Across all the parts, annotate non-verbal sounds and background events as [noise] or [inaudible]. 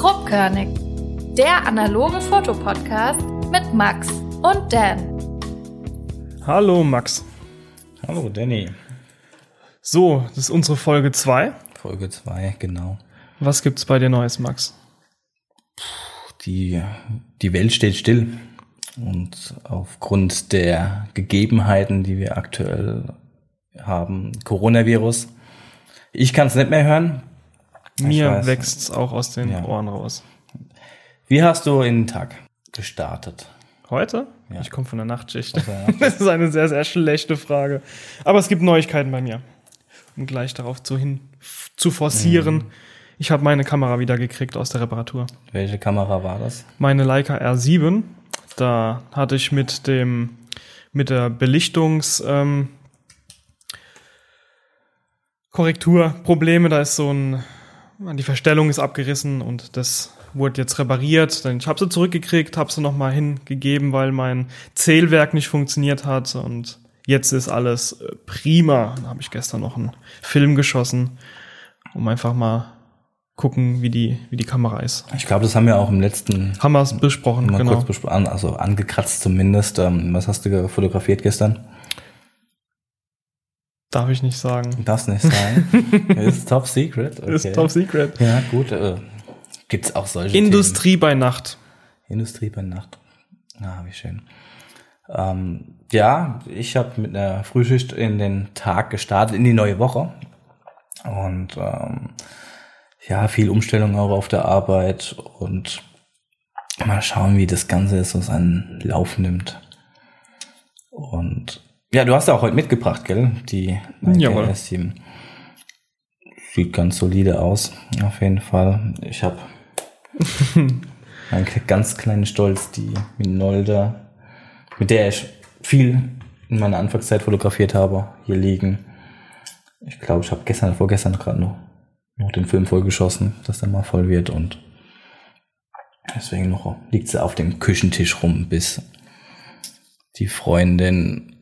Grobkörnig, der analoge Fotopodcast mit Max und Dan. Hallo Max. Hallo Danny. So, das ist unsere Folge 2. Folge 2, genau. Was gibt's bei dir Neues, Max? Die, die Welt steht still. Und aufgrund der Gegebenheiten, die wir aktuell haben, Coronavirus, ich kann es nicht mehr hören. Mir wächst's auch aus den Ja. Ohren raus. Wie hast du in den Tag gestartet? Heute? Ja. Ich komme von der Nachtschicht. [laughs] Nachtschicht. Das ist eine sehr, sehr schlechte Frage. Aber es gibt Neuigkeiten bei mir. Um gleich darauf zu hin zu forcieren. Mhm. Ich habe meine Kamera wieder gekriegt aus der Reparatur. Welche Kamera war das? Meine Leica R7. Da hatte ich mit dem mit der Belichtungs ähm, Korrektur Probleme. Da ist so ein die Verstellung ist abgerissen und das wurde jetzt repariert. Dann ich habe sie zurückgekriegt, habe sie noch mal hingegeben, weil mein Zählwerk nicht funktioniert hat und jetzt ist alles äh, prima. Dann habe ich gestern noch einen Film geschossen, um einfach mal gucken, wie die wie die Kamera ist. Ich glaube, das haben wir auch im letzten Haben wir es besprochen, mal genau. kurz besprochen, also angekratzt zumindest. Ähm, was hast du fotografiert gestern? Darf ich nicht sagen. Das nicht sagen. [laughs] ist top secret. Okay. Ist top secret. Ja, gut. Äh, gibt's auch solche Themen? Industrie bei Nacht. Industrie bei Nacht. Ah, wie schön. Ähm, ja, ich habe mit einer Frühschicht in den Tag gestartet, in die neue Woche. Und ähm, ja, viel Umstellung auch auf der Arbeit und mal schauen, wie das Ganze so seinen Lauf nimmt. Und ja, du hast ja auch heute mitgebracht, gell? Die Jawohl. S7. Sieht ganz solide aus, auf jeden Fall. Ich habe [laughs] ein ganz kleinen Stolz, die Minolta, mit der ich viel in meiner Anfangszeit fotografiert habe, hier liegen. Ich glaube, ich habe gestern, vorgestern gerade noch, noch den Film vollgeschossen, dass der mal voll wird und deswegen noch liegt sie auf dem Küchentisch rum, bis die Freundin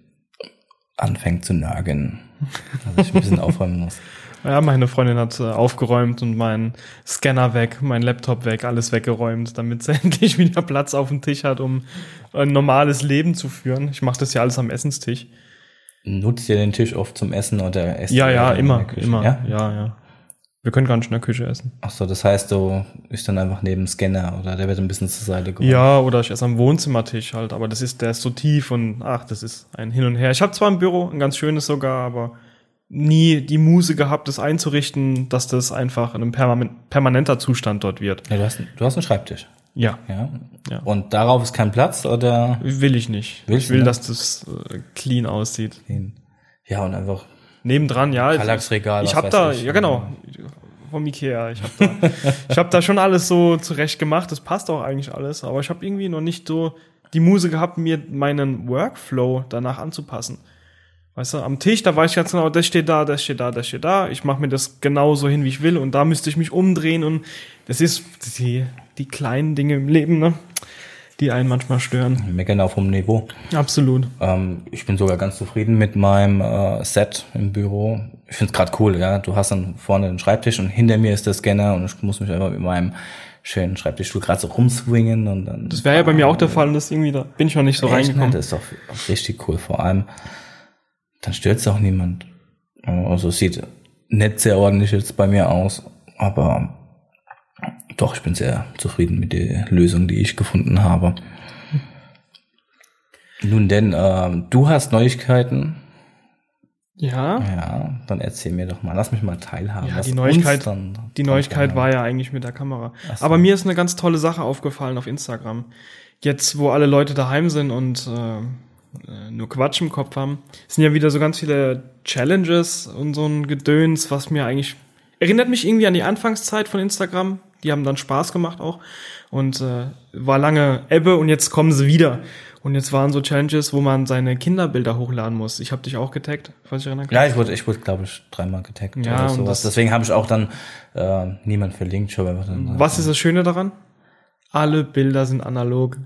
anfängt zu nagen. Also ich ein bisschen [laughs] aufräumen muss. Ja, meine Freundin hat äh, aufgeräumt und meinen Scanner weg, mein Laptop weg, alles weggeräumt, damit sie [laughs] endlich wieder Platz auf dem Tisch hat, um ein normales Leben zu führen. Ich mache das ja alles am Essenstisch. Nutzt ihr den Tisch oft zum Essen oder esst Ja, ja, immer, immer. Ja? Ja? ja, Wir können gar nicht in der Küche essen. Ach so, das heißt, du ist dann einfach neben dem Scanner oder der wird ein bisschen zur Seite geräumt. Ja, oder ich esse am Wohnzimmertisch halt, aber das ist, der ist so tief und ach, das ist ein Hin und Her. Ich habe zwar ein Büro, ein ganz schönes sogar, aber nie die Muse gehabt, das einzurichten, dass das einfach in einem perma permanenter Zustand dort wird. Ja, du, hast, du hast einen Schreibtisch. Ja, Ja. Ja. Und darauf ist kein Platz oder? will ich nicht. Willst ich will, nicht? dass das äh, clean aussieht. Ja, und einfach Nebendran, ja. Kallaxregal. Ich habe da, ja genau, vom Ikea. Ich habe da, ich hab da schon alles so zurecht gemacht. Das passt auch eigentlich alles. Aber ich habe irgendwie noch nicht so die Muse gehabt, mir meinen Workflow danach anzupassen. Weißt du, am Tisch, da weiß ich ganz genau, das steht da, das steht da, das steht da. Ich mache mir das genauso hin, wie ich will. Und da müsste ich mich umdrehen. Und das ist die, die kleinen Dinge im Leben, ne? die einen manchmal stören. Meckern auf hohem Niveau. Absolut. Ähm, ich bin sogar ganz zufrieden mit meinem äh, Set im Büro. Ich finde es gerade cool, ja. Du hast dann vorne den Schreibtisch und hinter mir ist der Scanner und ich muss mich einfach mit meinem schönen Schreibtischstuhl gerade so rumswingen und dann. Das wäre ja bei mir auch der Fall das irgendwie, da bin ich noch nicht so Echt? reingekommen. Das ist doch richtig cool. Vor allem, dann stört auch niemand. Also es sieht nicht sehr ordentlich jetzt bei mir aus, aber doch, ich bin sehr zufrieden mit der Lösung, die ich gefunden habe. Nun denn, ähm, du hast Neuigkeiten. Ja, Ja, dann erzähl mir doch mal, lass mich mal teilhaben. Ja, die Neuigkeit- dann die Neuigkeit war ja eigentlich mit der Kamera. So. Aber mir ist eine ganz tolle Sache aufgefallen auf Instagram. Jetzt, wo alle Leute daheim sind und äh, äh, nur Quatsch im Kopf haben, sind ja wieder so ganz viele Challenges und so ein Gedöns, was mir eigentlich erinnert mich irgendwie an die Anfangszeit von Instagram. Die haben dann Spaß gemacht auch und äh, war lange Ebbe und jetzt kommen sie wieder. Und jetzt waren so Challenges, wo man seine Kinderbilder hochladen muss. Ich habe dich auch getaggt, falls ich erinnern kann. Ja, ich wurde, ich wurde, glaube ich, dreimal getaggt Ja, oder sowas. Deswegen habe ich auch dann äh, niemand verlinkt. Einfach dann, Was ist das Schöne daran? Alle Bilder sind analog.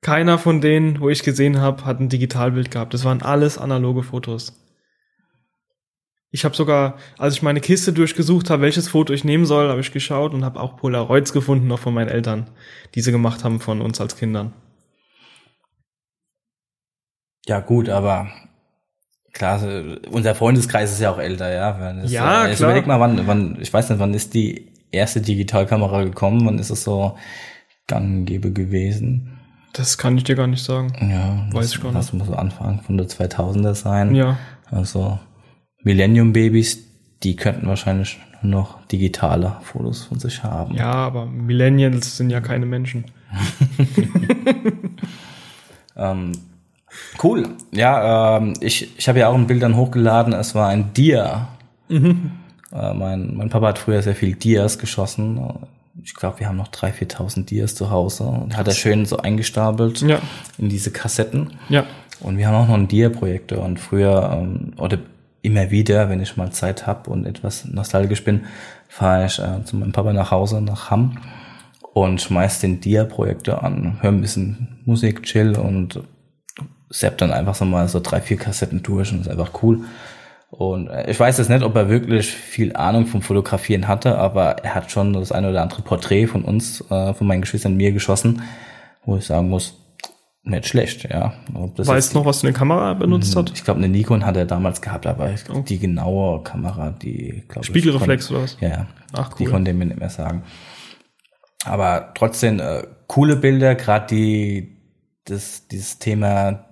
Keiner von denen, wo ich gesehen habe, hat ein Digitalbild gehabt. Das waren alles analoge Fotos. Ich habe sogar, als ich meine Kiste durchgesucht habe, welches Foto ich nehmen soll, habe ich geschaut und habe auch Polaroids gefunden, noch von meinen Eltern, die sie gemacht haben von uns als Kindern. Ja, gut, aber klar, unser Freundeskreis ist ja auch älter, ja. Das, Ja, äh, klar. Überleg mal, wann, wann, ich weiß nicht, wann ist die erste Digitalkamera gekommen? Wann ist es so gang und gäbe gewesen? Das kann ich dir gar nicht sagen. Ja, Weiß das, ich gar nicht. Das muss so Anfang von der 2000er sein. Ja. Also Millennium-Babys, die könnten wahrscheinlich noch digitale Fotos von sich haben. Ja, aber Millennials sind ja keine Menschen. [laughs] [laughs] Ähm, cool. Ja, ähm, ich, ich habe ja auch ein Bild dann hochgeladen. Es war ein Dia. Äh, mein, mein Papa hat früher sehr viel Dias geschossen. Ich glaube, wir haben noch 3.000, 4.000 Dias zu Hause. Und hat er schön so eingestapelt Ja. in diese Kassetten. Ja. Und wir haben auch noch einen Dia-Projektor. Und früher, ähm, oder immer wieder, wenn ich mal Zeit habe und etwas nostalgisch bin, fahre ich äh, zu meinem Papa nach Hause, nach Hamm und schmeiß den Dia-Projektor an, höre ein bisschen Musik, chill und sepp dann einfach so mal so drei, vier Kassetten durch und ist einfach cool. Und äh, ich weiß jetzt nicht, ob er wirklich viel Ahnung vom Fotografieren hatte, aber er hat schon das eine oder andere Porträt von uns, äh, von meinen Geschwistern mir geschossen, wo ich sagen muss, nicht schlecht, ja. Weißt du noch, was eine Kamera benutzt hat? ich glaube, eine Nikon hat er damals gehabt, aber ich, die genaue Kamera, die glaube ich. Spiegelreflex oder was? Ja, ja. Ach, Die cool. konnte er mir nicht mehr sagen. Aber trotzdem äh, coole Bilder, gerade die das dieses Thema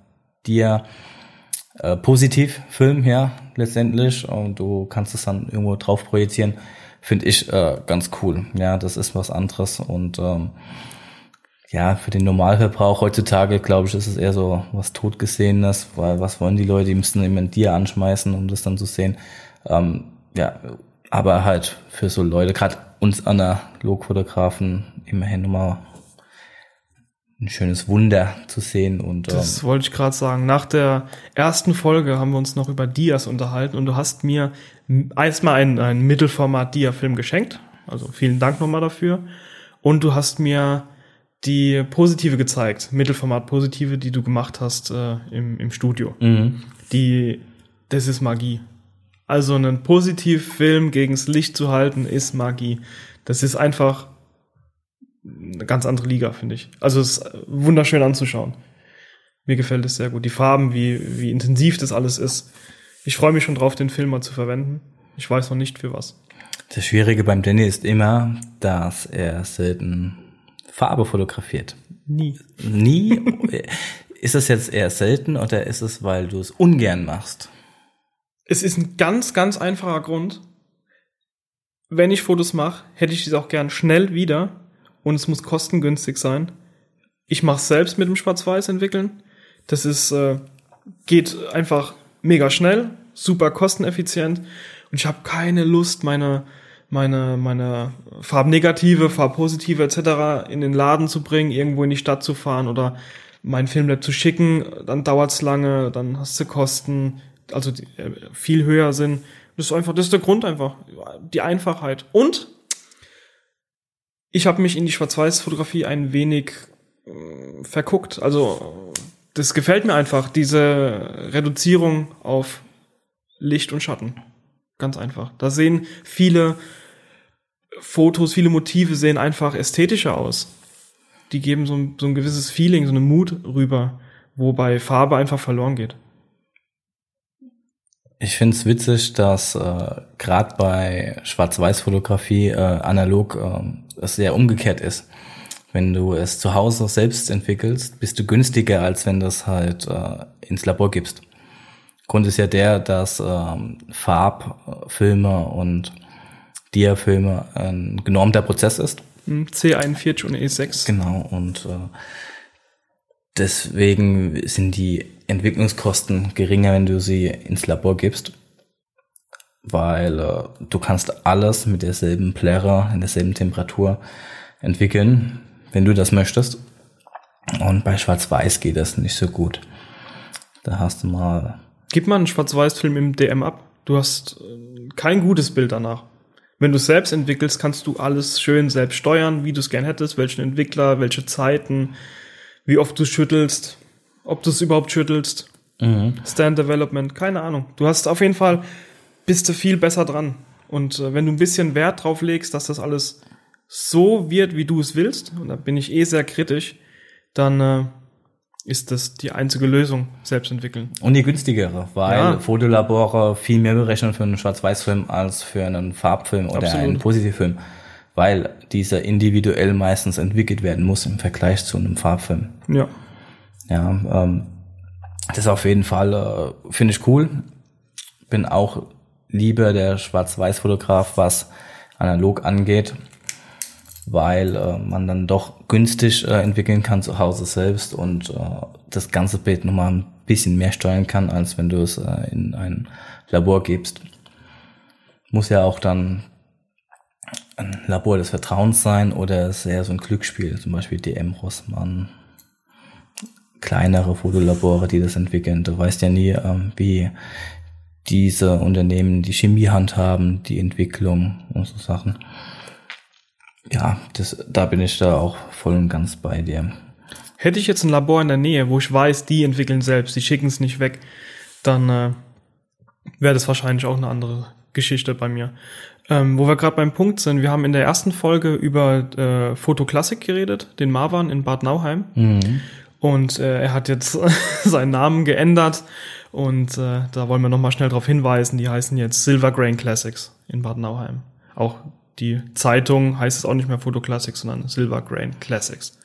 dir äh, positiv Film, ja, letztendlich und du kannst es dann irgendwo drauf projizieren, finde ich äh, ganz cool. Ja, das ist was anderes und ähm, ja, für den Normalverbrauch heutzutage, glaube ich, ist es eher so was Totgesehenes, weil was wollen die Leute, die müssen immer ein Tier anschmeißen, um das dann zu sehen. Ähm, ja, aber halt für so Leute, gerade uns Analogfotografen, immerhin nochmal ein schönes Wunder zu sehen und ähm, Das wollte ich gerade sagen. Nach der ersten Folge haben wir uns noch über Dias unterhalten und du hast mir erstmal einen, einen Mittelformat-Dia-Film geschenkt. Also vielen Dank nochmal dafür. Und du hast mir die Positive gezeigt, Mittelformat-Positive, die du gemacht hast äh, im, im Studio. mhm. Die, das ist Magie. Also einen Positivfilm gegens Licht zu halten, ist Magie. Das ist einfach eine ganz andere Liga, finde ich. Also es ist wunderschön anzuschauen. Mir gefällt es sehr gut. Die Farben, wie, wie intensiv das alles ist. Ich freue mich schon drauf, den Film mal zu verwenden. Ich weiß noch nicht für was. Das Schwierige beim Danny ist immer, dass er selten Farbe fotografiert. Nie. Nie. [laughs] ist es jetzt eher selten oder ist es, weil du es ungern machst? Es ist ein ganz, ganz einfacher Grund. Wenn ich Fotos mache, hätte ich diese auch gern schnell wieder und es muss kostengünstig sein. Ich mache selbst mit dem Schwarz-Weiß entwickeln. Das ist äh, geht einfach mega schnell, super kosteneffizient und ich habe keine Lust, meine meine meine Farbnegative, Farbpositive etc. in den Laden zu bringen, irgendwo in die Stadt zu fahren oder mein Filmlab zu schicken. Dann dauert's lange, dann hast du Kosten, also die, äh, viel höher sind. Das ist einfach, das ist der Grund einfach, die Einfachheit. Und ich habe mich in die Schwarz-Weiß-Fotografie ein wenig äh, verguckt. Also das gefällt mir einfach, diese Reduzierung auf Licht und Schatten. Ganz einfach. Da sehen viele Fotos, viele Motive sehen einfach ästhetischer aus. Die geben so ein, so ein gewisses Feeling, so eine Mut rüber, wobei Farbe einfach verloren geht. Ich finde es witzig, dass äh, gerade bei Schwarz-Weiß-Fotografie äh, analog äh, es sehr umgekehrt ist. Wenn du es zu Hause selbst entwickelst, bist du günstiger, als wenn du es halt äh, ins Labor gibst. Grund ist ja der, dass ähm, Farbfilme und Dia-Filme ein genormter Prozess ist. Hm, C41 und E6. Genau, und äh, deswegen sind die Entwicklungskosten geringer, wenn du sie ins Labor gibst, weil äh, du kannst alles mit derselben Plärre, in derselben Temperatur entwickeln, wenn du das möchtest. Und bei Schwarz-Weiß geht das nicht so gut. Da hast du mal Gib mal einen Schwarz-Weiß-Film im DM ab. Du hast äh, kein gutes Bild danach. Wenn du es selbst entwickelst, kannst du alles schön selbst steuern, wie du es gern hättest, welchen Entwickler, welche Zeiten, wie oft du schüttelst, ob du es überhaupt schüttelst. Stand Development, keine Ahnung. Du hast auf jeden Fall bist du viel besser dran. Und äh, wenn du ein bisschen Wert drauf legst, dass das alles so wird, wie du es willst, und da bin ich eh sehr kritisch, dann äh, ist das die einzige Lösung, selbst entwickeln. Und die günstigere, weil Ja. Fotolabore viel mehr berechnen für einen Schwarz-Weiß-Film als für einen Farbfilm oder Absolut. einen Positivfilm, weil dieser individuell meistens entwickelt werden muss im Vergleich zu einem Farbfilm. Ja. Ja, ähm, das ist auf jeden Fall, äh, finde ich cool. Bin auch lieber der Schwarz-Weiß-Fotograf, was analog angeht, weil äh, man dann doch günstig äh, entwickeln kann zu Hause selbst und äh, das ganze Bild nochmal ein bisschen mehr steuern kann, als wenn du es äh, in ein Labor gibst. Muss ja auch dann ein Labor des Vertrauens sein oder eher so ein Glücksspiel, zum Beispiel DM Rossmann, kleinere Fotolabore, die das entwickeln. Du weißt ja nie, ähm, wie diese Unternehmen die Chemie handhaben, die Entwicklung und so Sachen. Ja, das, da bin ich da auch voll und ganz bei dir. Hätte ich jetzt ein Labor in der Nähe, wo ich weiß, die entwickeln selbst, die schicken es nicht weg, dann äh, wäre das wahrscheinlich auch eine andere Geschichte bei mir. Ähm, wo wir gerade beim Punkt sind, wir haben in der ersten Folge über äh, Fotoklassik geredet, den Marwan in Bad Nauheim. Und äh, er hat jetzt [laughs] seinen Namen geändert und äh, da wollen wir nochmal schnell darauf hinweisen, die heißen jetzt Silver Grain Classics in Bad Nauheim. Auch die Zeitung heißt es auch nicht mehr Photo Classics, sondern Silver Grain Classics.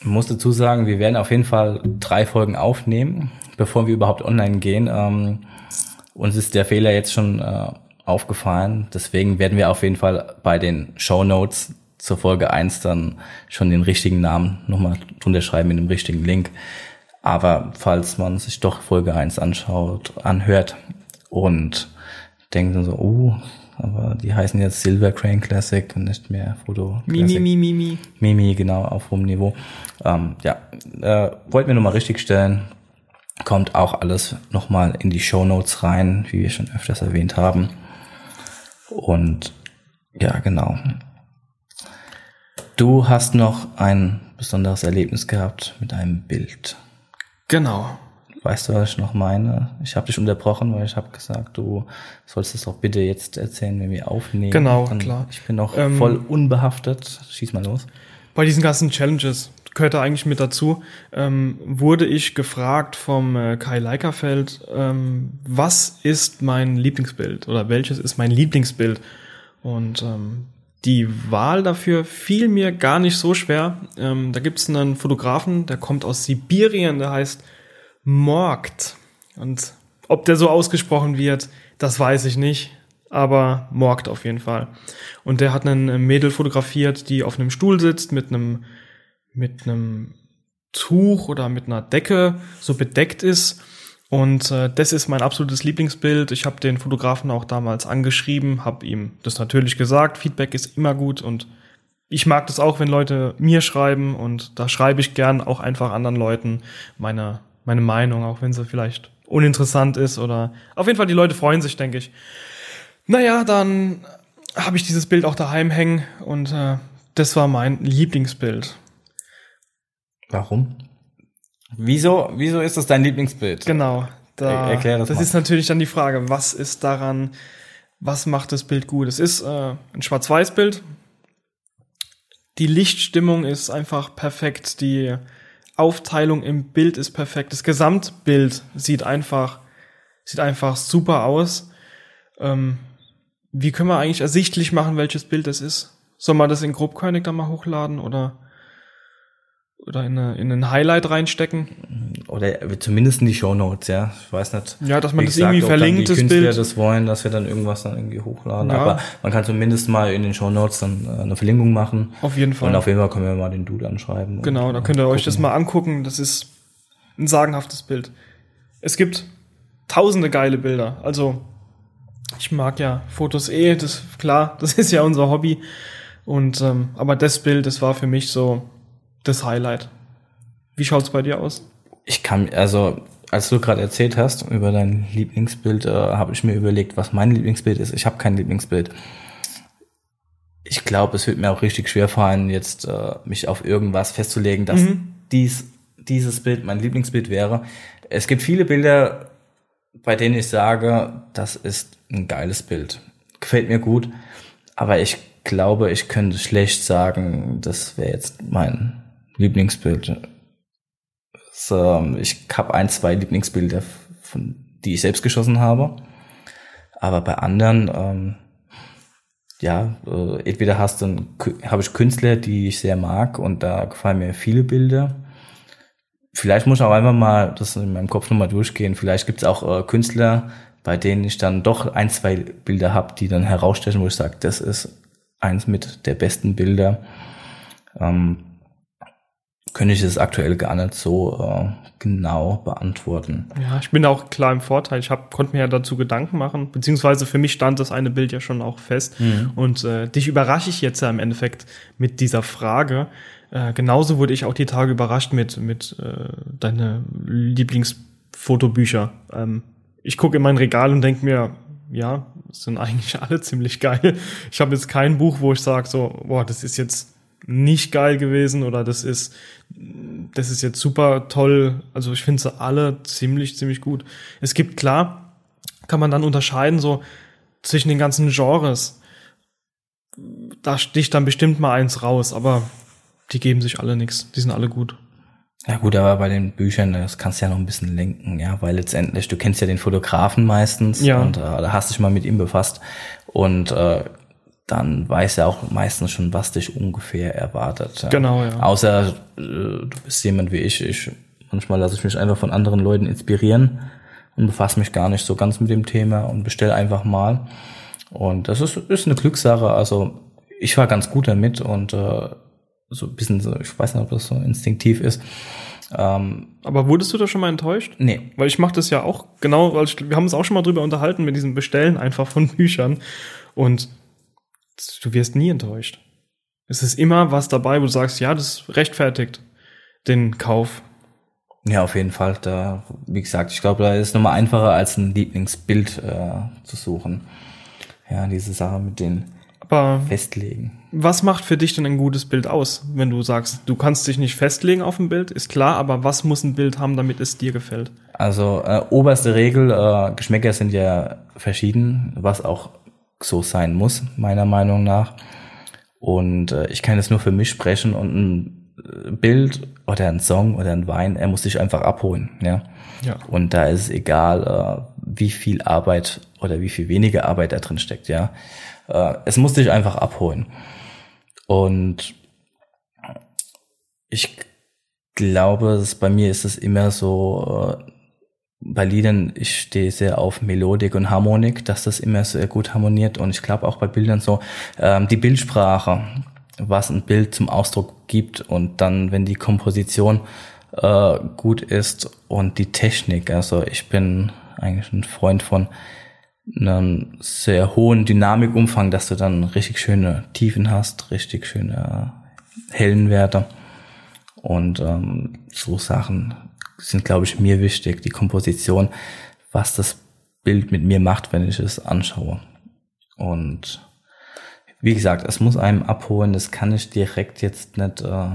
Ich muss dazu sagen, wir werden auf jeden Fall drei Folgen aufnehmen, bevor wir überhaupt online gehen. Ähm, uns ist der Fehler jetzt schon äh, aufgefallen. Deswegen werden wir auf jeden Fall bei den Show Notes zur Folge 1 dann schon den richtigen Namen nochmal drunter schreiben mit dem richtigen Link. Aber falls man sich doch Folge 1 anschaut, anhört und denkt dann so, oh, aber die heißen jetzt Silver Crane Classic und nicht mehr Foto Classic. Mi, mi, mi, mi, mi. Mimi, genau, auf hohem Niveau. Ähm, ja, äh, wollten wir nochmal richtig stellen. Kommt auch alles nochmal in die Show Notes rein, wie wir schon öfters erwähnt haben. Und ja, genau. Du hast noch ein besonderes Erlebnis gehabt mit einem Bild. Genau. Weißt du, was ich noch meine? Ich habe dich unterbrochen, weil ich habe gesagt, du sollst es doch bitte jetzt erzählen, wenn wir aufnehmen. Genau, Dann- klar. Ich bin noch Ähm, voll unbehaftet. Schieß mal los. Bei diesen ganzen Challenges gehört da eigentlich mit dazu, ähm, wurde ich gefragt vom äh, Kai Leikerfeld, ähm, was ist mein Lieblingsbild oder welches ist mein Lieblingsbild? Und ähm, die Wahl dafür fiel mir gar nicht so schwer. Ähm, da gibt es einen Fotografen, der kommt aus Sibirien, der heißt Morgt. Und ob der so ausgesprochen wird, das weiß ich nicht. Aber Morgt auf jeden Fall. Und der hat einen Mädel fotografiert, die auf einem Stuhl sitzt mit einem, mit einem Tuch oder mit einer Decke so bedeckt ist. Und äh, das ist mein absolutes Lieblingsbild. Ich habe den Fotografen auch damals angeschrieben, habe ihm das natürlich gesagt. Feedback ist immer gut und ich mag das auch, wenn Leute mir schreiben und da schreibe ich gern auch einfach anderen Leuten meine, meine Meinung, auch wenn sie vielleicht uninteressant ist oder auf jeden Fall die Leute freuen sich, denke ich. Naja, dann habe ich dieses Bild auch daheim hängen und äh, das war mein Lieblingsbild. Warum? Wieso, wieso ist das dein Lieblingsbild? Genau. Da, Er- erklär das das mal. ist natürlich dann die Frage, was ist daran, was macht das Bild gut? Es ist äh, ein Schwarz-Weiß-Bild. Die Lichtstimmung ist einfach perfekt. Die Aufteilung im Bild ist perfekt. Das Gesamtbild sieht einfach, sieht einfach super aus. Ähm, wie können wir eigentlich ersichtlich machen, welches Bild es ist? Soll man das in Grobkönig dann mal hochladen oder, oder in, eine, in ein Highlight reinstecken? Oder zumindest in die Shownotes, ja. Ich weiß nicht. Ja, dass man das gesagt, irgendwie dann verlinkt, das Künstler Bild. das wollen, dass wir dann irgendwas dann irgendwie hochladen. Ja. Aber man kann zumindest mal in den Shownotes dann äh, eine Verlinkung machen. Auf jeden Fall. Und auf jeden Fall können wir mal den Dude anschreiben. Genau, und, da äh, könnt ihr euch gucken. das mal angucken. Das ist ein sagenhaftes Bild. Es gibt tausende geile Bilder. Also, ich mag ja Fotos eh, das klar, [laughs] das ist ja unser Hobby. Und ähm, aber das Bild, das war für mich so das Highlight. Wie schaut's bei dir aus? Ich kann, also, als du gerade erzählt hast über dein Lieblingsbild, äh, habe ich mir überlegt, was mein Lieblingsbild ist. Ich habe kein Lieblingsbild. Ich glaube, es wird mir auch richtig schwer fallen, jetzt äh, mich auf irgendwas festzulegen, dass Mhm. dies, dieses Bild mein Lieblingsbild wäre. Es gibt viele Bilder, bei denen ich sage, das ist ein geiles Bild. Gefällt mir gut, aber ich glaube, ich könnte schlecht sagen, das wäre jetzt mein Lieblingsbild. So, ich habe ein, zwei Lieblingsbilder, von, die ich selbst geschossen habe. Aber bei anderen, ähm, ja, äh, entweder hast du habe ich Künstler, die ich sehr mag und da gefallen mir viele Bilder. Vielleicht muss ich auch einfach mal das in meinem Kopf nochmal durchgehen. Vielleicht gibt es auch äh, Künstler, bei denen ich dann doch ein, zwei Bilder habe, die dann herausstechen, wo ich sage, das ist eins mit der besten Bilder. Ähm, könnte ich es aktuell gar nicht so äh, genau beantworten. Ja, ich bin auch klar im Vorteil. Ich hab, konnte mir ja dazu Gedanken machen, beziehungsweise für mich stand das eine Bild ja schon auch fest. Mhm. Und äh, dich überrasche ich jetzt ja im Endeffekt mit dieser Frage. Äh, genauso wurde ich auch die Tage überrascht mit, mit äh, deine Lieblingsfotobücher. Ähm, ich gucke in mein Regal und denke mir, ja, sind eigentlich [laughs] alle ziemlich geil. Ich habe jetzt kein Buch, wo ich sage so, boah, das ist jetzt nicht geil gewesen oder das ist, das ist jetzt super toll. Also ich finde sie alle ziemlich, ziemlich gut. Es gibt klar, kann man dann unterscheiden so zwischen den ganzen Genres. Da sticht dann bestimmt mal eins raus, aber die geben sich alle nichts. Die sind alle gut. Ja gut, aber bei den Büchern, das kannst du ja noch ein bisschen lenken, ja, weil letztendlich, du kennst ja den Fotografen meistens ja. und äh, da hast du dich mal mit ihm befasst und äh, dann weiß er auch meistens schon, was dich ungefähr erwartet. Ja. Genau, ja. Außer äh, du bist jemand wie ich. Ich manchmal lasse ich mich einfach von anderen Leuten inspirieren und befasse mich gar nicht so ganz mit dem Thema und bestelle einfach mal. Und das ist, ist eine Glückssache. Also ich war ganz gut damit und äh, so ein bisschen so, ich weiß nicht, ob das so instinktiv ist. Ähm, Aber wurdest du da schon mal enttäuscht? Nee. Weil ich mache das ja auch genau, weil ich, wir haben uns auch schon mal drüber unterhalten mit diesem Bestellen einfach von Büchern. Und du wirst nie enttäuscht. Es ist immer was dabei, wo du sagst, ja, das rechtfertigt den Kauf. Ja, auf jeden Fall. Da, wie gesagt, ich glaube, da ist es nochmal einfacher, als ein Lieblingsbild äh, zu suchen. Ja, diese Sache mit den Aber Festlegen. Was macht für dich denn ein gutes Bild aus, wenn du sagst, du kannst dich nicht festlegen auf ein Bild, ist klar, aber was muss ein Bild haben, damit es dir gefällt? Also äh, oberste Regel, äh, Geschmäcker sind ja verschieden, was auch so sein muss, meiner Meinung nach. Und äh, ich kann jetzt nur für mich sprechen und ein äh, Bild oder ein Song oder ein Wein, er muss sich einfach abholen, ja. Ja. Und da ist es egal, äh, wie viel Arbeit oder wie viel weniger Arbeit da drin steckt, ja. Äh, es muss dich einfach abholen. Und ich glaube, bei mir ist es immer so, äh, bei Liedern, ich stehe sehr auf Melodik und Harmonik, dass das immer sehr gut harmoniert. Und ich glaube auch bei Bildern so, ähm, die Bildsprache, was ein Bild zum Ausdruck gibt und dann, wenn die Komposition äh, gut ist und die Technik. Also ich bin eigentlich ein Freund von einem sehr hohen Dynamikumfang, dass du dann richtig schöne Tiefen hast, richtig schöne hellen Werte. Und ähm, so Sachen sind, glaube ich, mir wichtig. Die Komposition, was das Bild mit mir macht, wenn ich es anschaue. Und wie gesagt, es muss einem abholen. Das kann ich direkt jetzt nicht äh,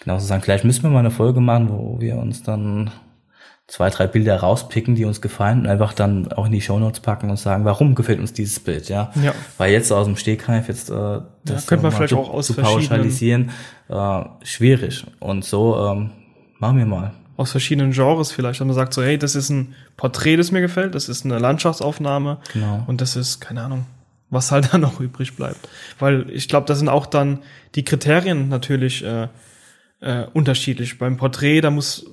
genau so sagen. Vielleicht müssen wir mal eine Folge machen, wo wir uns dann zwei, drei Bilder rauspicken, die uns gefallen und einfach dann auch in die Shownotes packen und sagen, warum gefällt uns dieses Bild, ja? Ja. Weil jetzt aus dem Stegreif jetzt äh, das ja, könnte man vielleicht zu, auch aus zu pauschalisieren äh, schwierig und so ähm, machen wir mal aus verschiedenen Genres vielleicht. Und man sagt so, hey, das ist ein Porträt, das mir gefällt, das ist eine Landschaftsaufnahme genau. und das ist, keine Ahnung, was halt [laughs] dann noch übrig bleibt. Weil ich glaube, da sind auch dann die Kriterien natürlich äh, äh, unterschiedlich. Beim Porträt, da muss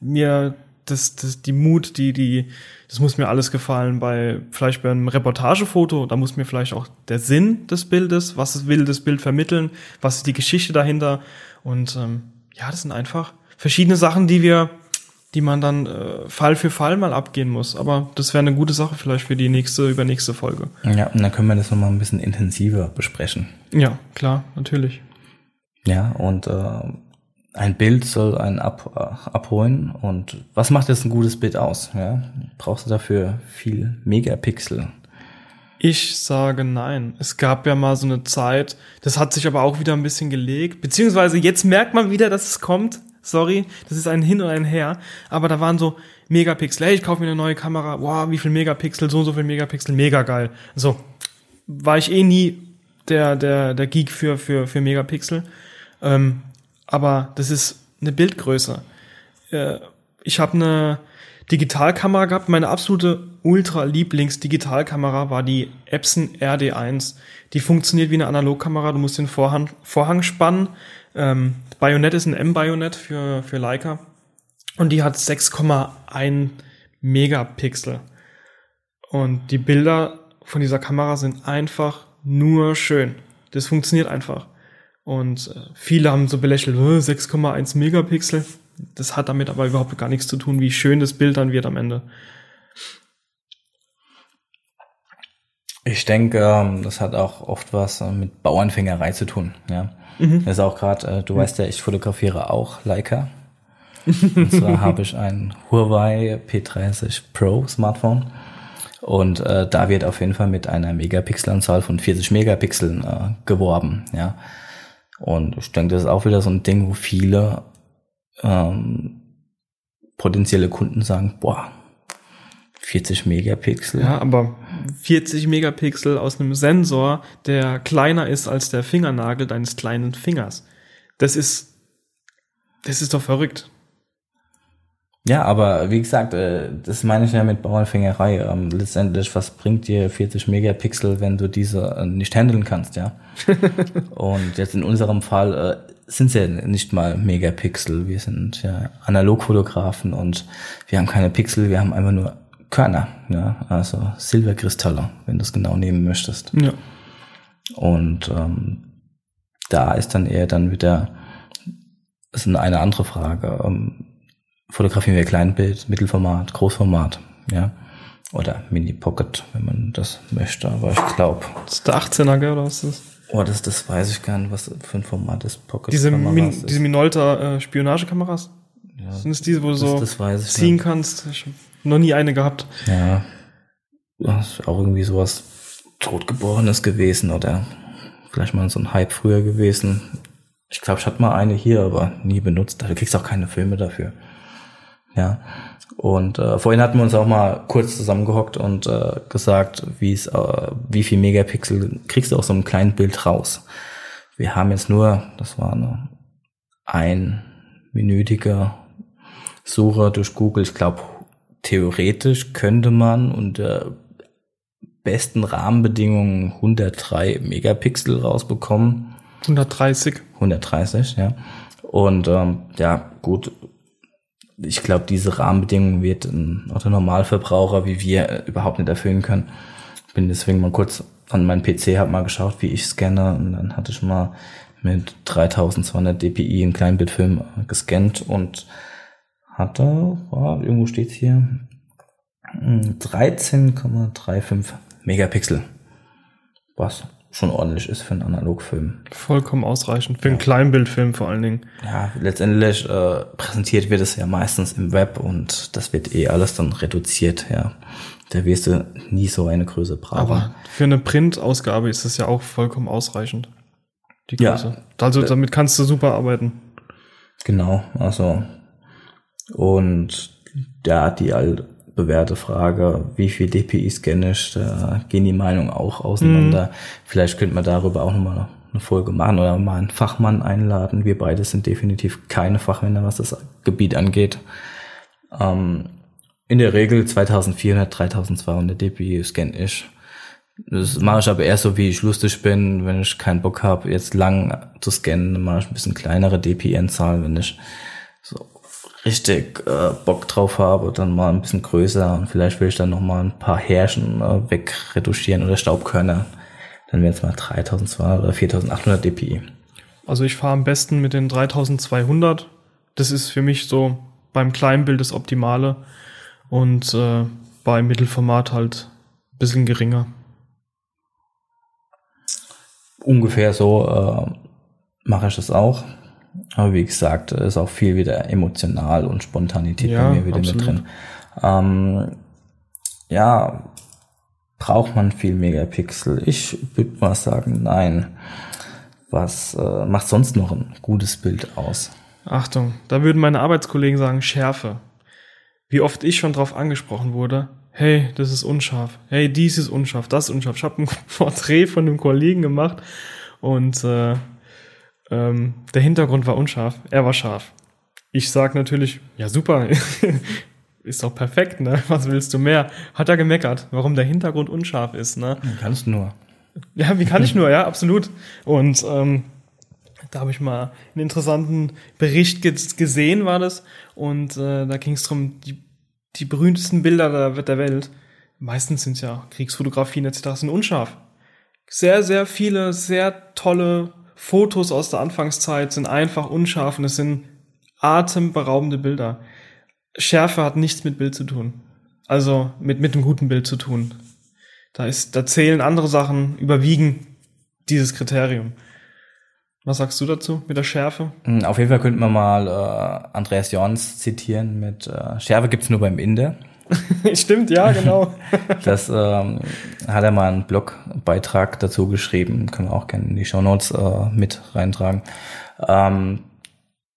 mir das, das, die Mut, die, die, das muss mir alles gefallen. Bei, vielleicht beim Reportagefoto, da muss mir vielleicht auch der Sinn des Bildes, was will das Bild vermitteln, was ist die Geschichte dahinter. Und ähm, ja, das sind einfach verschiedene Sachen, die wir, die man dann äh, Fall für Fall mal abgehen muss. Aber das wäre eine gute Sache vielleicht für die nächste, übernächste Folge. Ja, und dann können wir das nochmal ein bisschen intensiver besprechen. Ja, klar, natürlich. Ja, und äh, ein Bild soll einen ab, äh, abholen. Und was macht jetzt ein gutes Bild aus? Ja? Brauchst du dafür viel Megapixel? Ich sage nein. Es gab ja mal so eine Zeit, das hat sich aber auch wieder ein bisschen gelegt. Beziehungsweise jetzt merkt man wieder, dass es kommt Sorry, das ist ein Hin und ein Her. Aber da waren so Megapixel. Hey, ich kaufe mir eine neue Kamera. Wow, wie viel Megapixel? So und so viel Megapixel. Mega geil. So. War ich eh nie der, der, der Geek für, für, für Megapixel. Ähm, aber das ist eine Bildgröße. Äh, ich habe eine Digitalkamera gehabt. Meine absolute Ultra-Lieblings-Digitalkamera war die Epson RD1. Die funktioniert wie eine Analogkamera. Du musst den Vorhang, Vorhang spannen. Ähm, Bayonet ist ein M-Bayonet für, für Leica. Und die hat 6,1 Megapixel. Und die Bilder von dieser Kamera sind einfach nur schön. Das funktioniert einfach. Und äh, viele haben so belächelt, 6,1 Megapixel. Das hat damit aber überhaupt gar nichts zu tun, wie schön das Bild dann wird am Ende. Ich denke, ähm, das hat auch oft was äh, mit Bauernfängerei zu tun. Ja, mhm. das ist auch gerade. Äh, du mhm. weißt ja, ich fotografiere auch Leica. Und zwar [laughs] habe ich ein Huawei P30 Pro Smartphone. Und äh, da wird auf jeden Fall mit einer Megapixelanzahl von 40 Megapixeln äh, geworben. Ja. Und ich denke, das ist auch wieder so ein Ding, wo viele ähm, potenzielle Kunden sagen, boah, 40 Megapixel. Ja, aber 40 Megapixel aus einem Sensor, der kleiner ist als der Fingernagel deines kleinen Fingers. Das ist, das ist doch verrückt. Ja, aber wie gesagt, äh, das meine ich ja mit Bauernfängerei. Ähm, letztendlich, was bringt dir 40 Megapixel, wenn du diese äh, nicht handeln kannst, ja? [laughs] Und jetzt in unserem Fall äh, sind es ja nicht mal Megapixel. Wir sind ja Analogfotografen und wir haben keine Pixel, wir haben einfach nur Körner, ja, also Silberkristalle, wenn du es genau nehmen möchtest. Ja. Und ähm, da ist dann eher dann wieder ist eine andere Frage. Ähm, fotografieren wir Kleinbild, Mittelformat, Großformat, ja. Oder Mini Pocket, wenn man das möchte. Aber ich glaube. Das ist der 18er, gell, oder was ist das? Oh, das, das weiß ich gar nicht, was für ein Format ist Pocket. Diese, Min, ist. diese Minolta äh, Spionagekameras? Ja, Sind es diese, wo du so ziehen nicht. kannst? Ich noch nie eine gehabt. Ja. Das ist auch irgendwie sowas Totgeborenes gewesen oder vielleicht mal so ein Hype früher gewesen. Ich glaube, ich hatte mal eine hier, aber nie benutzt. Du kriegst auch keine Filme dafür. Ja. Und äh, vorhin hatten wir uns auch mal kurz zusammengehockt und äh, gesagt, wie es, äh, wie viel Megapixel kriegst du aus so einem kleinen Bild raus. Wir haben jetzt nur, das war eine einminütige Suche durch Google. Ich glaube, theoretisch könnte man unter besten Rahmenbedingungen 103 Megapixel rausbekommen. 130. 130, ja. Und ähm, ja, gut, ich glaube, diese Rahmenbedingungen wird ein Normalverbraucher wie wir äh, überhaupt nicht erfüllen können. Bin deswegen mal kurz an meinen PC, habe mal geschaut, wie ich scanne und dann hatte ich mal mit 3200 dpi einen Kleinbildfilm äh, gescannt und hatte, oh, irgendwo steht's hier, 13,35 hm, Megapixel. Was schon ordentlich ist für einen Analogfilm. Vollkommen ausreichend. Für ja. einen Kleinbildfilm vor allen Dingen. Ja, letztendlich äh, präsentiert wird es ja meistens im Web und das wird eh alles dann reduziert, ja. Da wirst du nie so eine Größe brauchen. Aber für eine Printausgabe ist das ja auch vollkommen ausreichend. Die Größe. Ja. Also damit kannst du super arbeiten. Genau, also und da die halt bewährte Frage, wie viel DPI scanne ich, da gehen die Meinungen auch auseinander. Mhm. Vielleicht könnte man darüber auch nochmal eine Folge machen oder mal einen Fachmann einladen. Wir beide sind definitiv keine Fachmänner, was das Gebiet angeht. Ähm, in der Regel 2400, 3200 dpi scanne ich. Das mache ich aber eher so, wie ich lustig bin. Wenn ich keinen Bock habe, jetzt lang zu scannen, dann mache ich ein bisschen kleinere DPI-Anzahl. Wenn ich so richtig äh, Bock drauf habe, dann mal ein bisschen größer und vielleicht will ich dann noch mal ein paar Härchen äh, wegretuschieren oder Staubkörner, dann wären es mal 3200 oder 4800 dpi. Also ich fahre am besten mit den 3200. Das ist für mich so beim Kleinbild das Optimale und äh, beim Mittelformat halt ein bisschen geringer. Ungefähr so äh, mache ich das auch. Aber wie gesagt, ist auch viel wieder emotional und Spontanität ja, bei mir wieder absolut. mit drin. Ähm, ja, braucht man viel Megapixel? Ich würde mal sagen, nein. Was äh, macht sonst noch ein gutes Bild aus? Achtung, da würden meine Arbeitskollegen sagen Schärfe. Wie oft ich schon drauf angesprochen wurde, hey, das ist unscharf, hey, dies ist unscharf, das ist unscharf. Ich habe ein [laughs] Porträt von einem Kollegen gemacht und äh, ähm, der Hintergrund war unscharf, er war scharf. Ich sag natürlich, ja super, [laughs] ist doch perfekt, ne? Was willst du mehr? Hat er gemeckert, warum der Hintergrund unscharf ist, ne? Kannst nur. Ja, wie kann ich nur, ja, absolut. Und ähm, da habe ich mal einen interessanten Bericht ge gesehen, war das. Und äh, da ging es darum, die, die berühmtesten Bilder der, der Welt, meistens sind ja Kriegsfotografien etc., sind unscharf. Sehr, sehr viele, sehr tolle Fotos aus der Anfangszeit sind einfach unscharf und es sind atemberaubende Bilder. Schärfe hat nichts mit Bild zu tun. Also mit, mit einem guten Bild zu tun. Da ist, da zählen andere Sachen, überwiegen dieses Kriterium. Was sagst du dazu mit der Schärfe? Hm, Auf jeden Fall könnte man mal äh, Andreas Jorns zitieren mit äh, Schärfe gibt's nur beim Inder. [laughs] Stimmt, ja, genau. [laughs] Das ähm, hat er mal einen Blogbeitrag dazu geschrieben, können wir auch gerne in die Show Notes äh, mit reintragen. Ähm,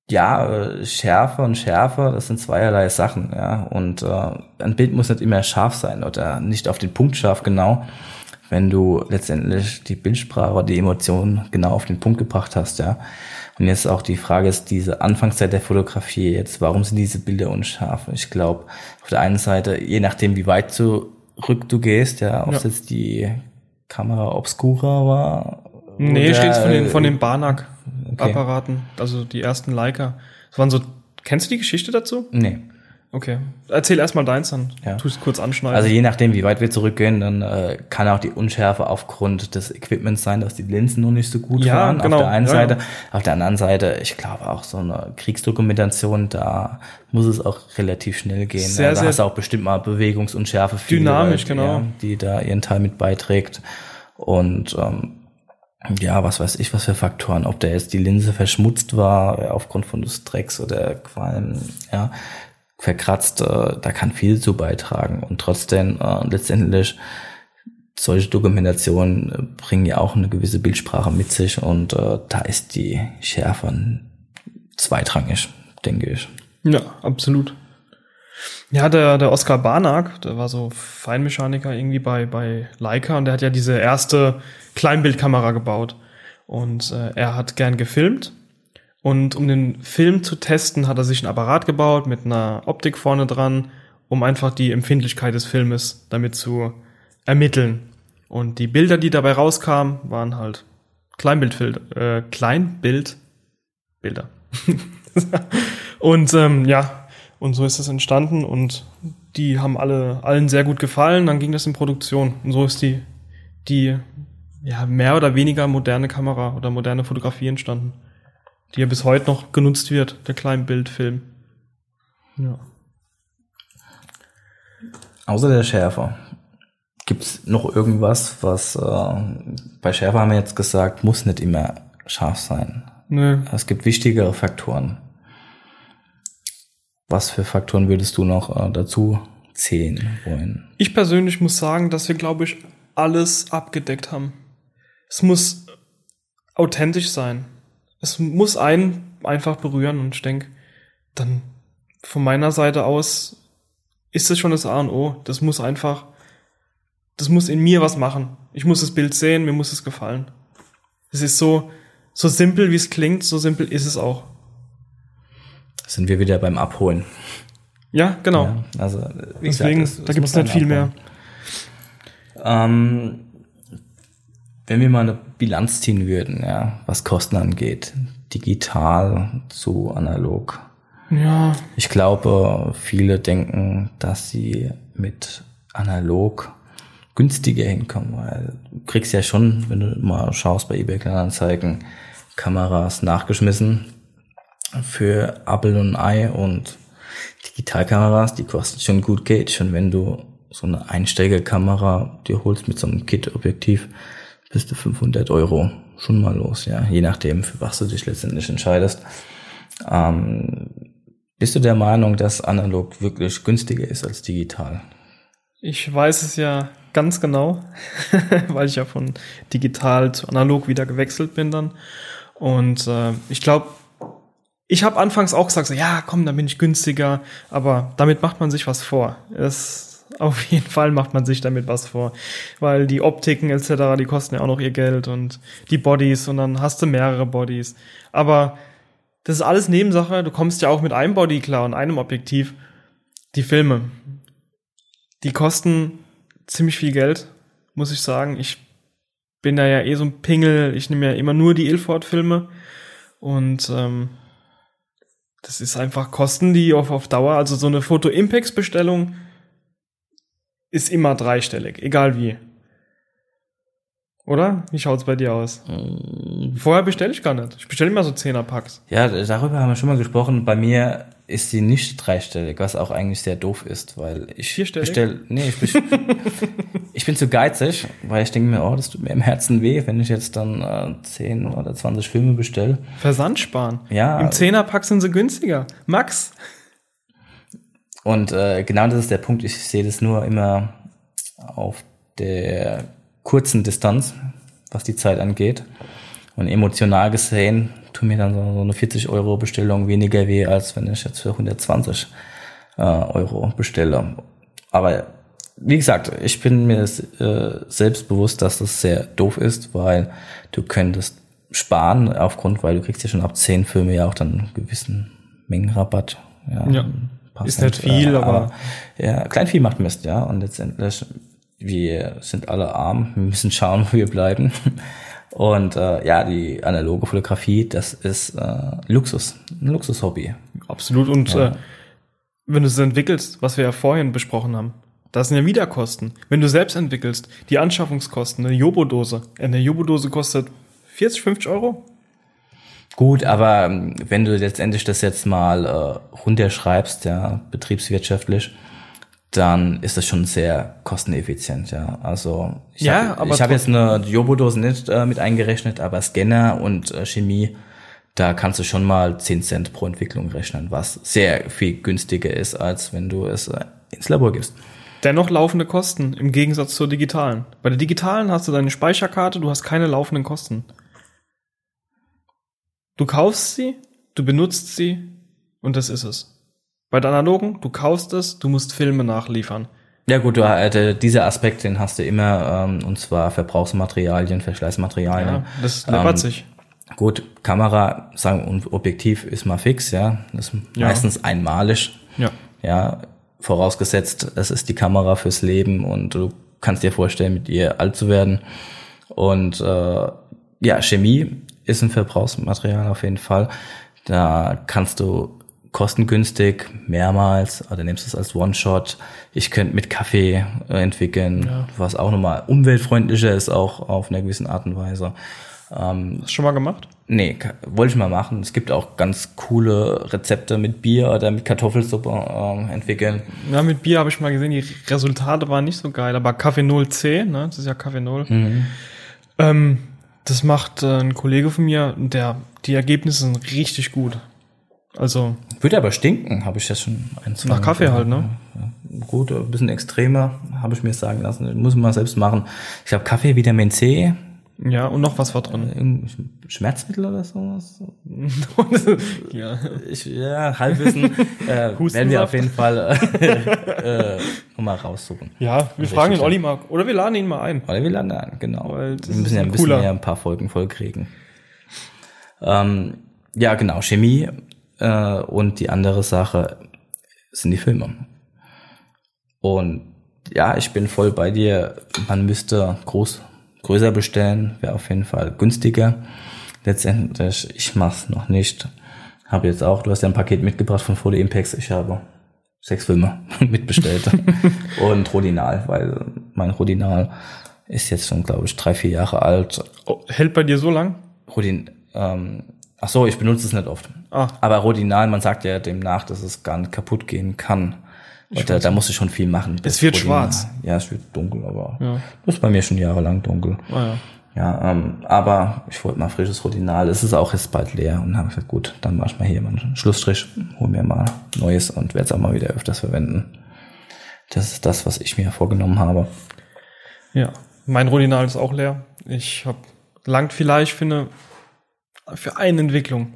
ja, äh, Schärfe und Schärfe, das sind zweierlei Sachen, ja. Und äh, ein Bild muss nicht immer scharf sein oder nicht auf den Punkt scharf genau, wenn du letztendlich die Bildsprache die Emotionen genau auf den Punkt gebracht hast, ja. Und jetzt auch die Frage ist, diese Anfangszeit der Fotografie jetzt, warum sind diese Bilder unscharf? Ich glaube, auf der einen Seite, je nachdem, wie weit zurück du gehst, ja, ob es Ja. jetzt die Kamera obscura war. Nee, steht von den, von den Barnack-Apparaten, also die ersten Leica. Das waren so, kennst du die Geschichte dazu? Nee. Okay. Erzähl erstmal deins, dann Ja. tu es kurz anschneiden. Also je nachdem, wie weit wir zurückgehen, dann äh, kann auch die Unschärfe aufgrund des Equipments sein, dass die Linsen noch nicht so gut Ja, waren. genau. Auf der einen Ja, Seite. ja. Auf der anderen Seite, ich glaube auch so eine Kriegsdokumentation, da muss es auch relativ schnell gehen. Sehr, ja, da sehr hast du auch bestimmt mal Bewegungsunschärfe. viel, Dynamisch, weil, genau. Die da ihren Teil mit beiträgt. Und ähm, ja, was weiß ich, was für Faktoren, ob der jetzt die Linse verschmutzt war aufgrund von des Drecks oder Qualm, ja, verkratzt, äh, da kann viel zu beitragen. Und trotzdem äh, letztendlich solche Dokumentationen äh, bringen ja auch eine gewisse Bildsprache mit sich und da ist die Schärfe zweitrangig, denke ich. Ja, absolut. Ja, der, der Oskar Barnack, der war so Feinmechaniker irgendwie bei, bei Leica und der hat ja diese erste Kleinbildkamera gebaut. Und äh, er hat gern gefilmt. Und um den Film zu testen, hat er sich ein Apparat gebaut mit einer Optik vorne dran, um einfach die Empfindlichkeit des Filmes damit zu ermitteln. Und die Bilder, die dabei rauskamen, waren halt Kleinbildbild, äh, Kleinbildbilder. [laughs] und ähm, ja, und so ist es entstanden und die haben alle allen sehr gut gefallen. Dann ging das in Produktion und so ist die die ja mehr oder weniger moderne Kamera oder moderne Fotografie entstanden, die ja bis heute noch genutzt wird, der Kleinbildfilm. Ja. Außer der Schärfe. Gibt es noch irgendwas, was äh, bei Schärfe haben wir jetzt gesagt, muss nicht immer scharf sein. Nö. Es gibt wichtigere Faktoren. Was für Faktoren würdest du noch äh, dazu zählen wollen? Ich persönlich muss sagen, dass wir, glaube ich, alles abgedeckt haben. Es muss authentisch sein. Es muss einen einfach berühren und ich denke, dann von meiner Seite aus ist das schon das A und O. Das muss einfach, das muss in mir was machen. Ich muss das Bild sehen, mir muss es gefallen. Es ist so, so simpel wie es klingt, so simpel ist es auch. Sind wir wieder beim Abholen. Ja, genau. Ja, also wie Deswegen, gesagt, es- da gibt es nicht viel mehr. abholen. Ähm, wenn wir mal eine Bilanz ziehen würden, ja, was Kosten angeht, digital zu analog. Ja, Ich glaube, viele denken, dass sie mit analog günstiger hinkommen, weil du kriegst ja schon, wenn du mal schaust bei eBay Kleinanzeigen, Kameras nachgeschmissen für Apple und Ei und Digitalkameras, die kosten schon gut Geld. Schon wenn du so eine Einsteigerkamera dir holst mit so einem Kit-Objektiv, bist du 500 Euro schon mal los, ja, je nachdem, für was du dich letztendlich entscheidest. Ähm, bist du der Meinung, dass analog wirklich günstiger ist als digital? Ich weiß es ja ganz genau, [laughs] weil ich ja von digital zu analog wieder gewechselt bin dann. Und äh, ich glaube, ich habe anfangs auch gesagt, so, ja, komm, dann bin ich günstiger, aber damit macht man sich was vor. Es, [laughs] auf jeden Fall macht man sich damit was vor, weil die Optiken etc., die kosten ja auch noch ihr Geld und die Bodies und dann hast du mehrere Bodies. Aber das ist alles Nebensache. Du kommst ja auch mit einem Body klar und einem Objektiv. Die Filme, die kosten ziemlich viel Geld, muss ich sagen. Ich bin da ja eh so ein Pingel. Ich nehme ja immer nur die Ilford-Filme und ähm, das ist einfach Kosten, die auf, auf Dauer, also so eine Foto-Impex-Bestellung ist immer dreistellig, egal wie. Oder? Wie schaut's bei dir aus? Vorher bestelle ich gar nicht. Ich bestelle immer so 10er Packs. Ja, darüber haben wir schon mal gesprochen. Bei mir ist sie nicht dreistellig, was auch eigentlich sehr doof ist, weil ich Vierstellig? bestell, nee, ich, best- [laughs] ich bin zu geizig, weil ich denke mir, oh, das tut mir im Herzen weh, wenn ich jetzt dann äh, 10 oder 20 Filme bestelle. Versand sparen. Ja. Im 10er Pack sind sie günstiger. Max. Und äh, genau das ist der Punkt. Ich sehe das nur immer auf der kurzen Distanz, was die Zeit angeht. Und emotional gesehen tut mir dann so, eine 40 Euro Bestellung weniger weh, als wenn ich jetzt für 120 äh, Euro bestelle. Aber wie gesagt, ich bin mir äh, selbst bewusst, dass das sehr doof ist, weil du könntest sparen aufgrund, weil du kriegst ja schon ab 10 Filme ja auch dann einen gewissen Mengenrabatt. Ja, Ja. Paar Ist nicht viel, aber- ja, Kleinvieh macht Mist, ja. Und letztendlich, wir sind alle arm, wir müssen schauen, wo wir bleiben. Und äh, ja, die analoge Fotografie, das ist äh, Luxus, ein Luxushobby. Absolut. Und Ja. äh, wenn du es entwickelst, was wir ja vorhin besprochen haben, das sind ja Wiederkosten. Wenn du selbst entwickelst, die Anschaffungskosten, eine Jobo-Dose. Eine Jobo-Dose kostet 40, 50 Euro. Gut, aber ähm, wenn du letztendlich das jetzt mal äh, runterschreibst, ja, betriebswirtschaftlich, dann ist das schon sehr kosteneffizient, ja. Also ich Ja, habe hab jetzt eine Jobo-Dose nicht äh, mit eingerechnet, aber Scanner und äh, Chemie, da kannst du schon mal 10 Cent pro Entwicklung rechnen, was sehr viel günstiger ist, als wenn du es äh, ins Labor gibst. Dennoch laufende Kosten im Gegensatz zur digitalen. Bei der digitalen hast du deine Speicherkarte, du hast keine laufenden Kosten. Du kaufst sie, du benutzt sie und das ist es. Bei der analogen, du kaufst es, du musst Filme nachliefern. Ja gut, du, äh, dieser Aspekt, den hast du immer, ähm, und zwar Verbrauchsmaterialien, Verschleißmaterialien. Ja, das läppert Ähm, sich. Gut, Kamera, sagen und Objektiv ist mal fix, ja. Das ist Ja. meistens einmalig, Ja. ja. Vorausgesetzt, es ist die Kamera fürs Leben und du kannst dir vorstellen, mit ihr alt zu werden. Und äh, ja, Chemie ist ein Verbrauchsmaterial auf jeden Fall. Da kannst du kostengünstig mehrmals oder nimmst es als One-Shot. Ich könnte mit Kaffee äh, entwickeln, Ja. was auch nochmal umweltfreundlicher ist, auch auf einer gewissen Art und Weise. Ähm, Hast du schon mal gemacht? Nee, wollte ich mal machen. Es gibt auch ganz coole Rezepte mit Bier oder mit Kartoffelsuppe ähm, entwickeln. Ja, mit Bier habe ich mal gesehen, die Resultate waren nicht so geil, aber Kaffee 0C, ne, das ist ja Kaffee 0. Ähm, das macht äh, ein Kollege von mir, der, die Ergebnisse sind richtig gut. Also, Würde aber stinken, habe ich das schon ein, zwei Nach Kaffee halt, ne? Ja, gut, ein bisschen extremer, habe ich mir sagen lassen. Muss man selbst machen. Ich glaube, Kaffee, Vitamin C, ja, und noch was war drin. irgendein Schmerzmittel oder sowas. [laughs] ja. Ich, ja, Halbwissen äh, [laughs] werden wir auf jeden Fall äh, äh, nochmal raussuchen. ja, wir fragen den. Olli mal, oder wir laden ihn mal ein. Oder wir landen an, genau. Weil das wir müssen ja ein ein bisschen mehr ein paar Folgen voll kriegen. Ähm, ja, genau, Chemie äh, und die andere Sache sind die Filme. Und ja, ich bin voll bei dir. Man müsste groß, größer bestellen, wäre auf jeden Fall günstiger. Letztendlich, ich mach's noch nicht. Habe jetzt auch, du hast ja ein Paket mitgebracht von Folie Impex. Ich habe sechs Filme [laughs] mitbestellt. [laughs] und Rodinal, weil mein Rodinal ist jetzt schon, glaube ich, drei, vier Jahre alt. Oh, hält bei dir so lang? Rodin, ähm, ach so, ich benutze es nicht oft. Ah. Aber Rodinal, man sagt ja demnach, dass es gar nicht kaputt gehen kann. Und da, da musst du schon viel machen. Es wird schwarz. Ja, es wird dunkel, aber Ja. das ist bei mir schon jahrelang dunkel. Ah, ja. Ja, ähm, aber ich wollte mal frisches Rodinal. Es ist auch jetzt bald leer und habe gesagt, gut, dann mach ich mal hier mal einen Schlussstrich, hol mir mal Neues und werde es auch mal wieder öfters verwenden. Das ist das, was ich mir vorgenommen habe. Ja, mein Rodinal ist auch leer. Ich habe langt vielleicht für eine, für eine Entwicklung.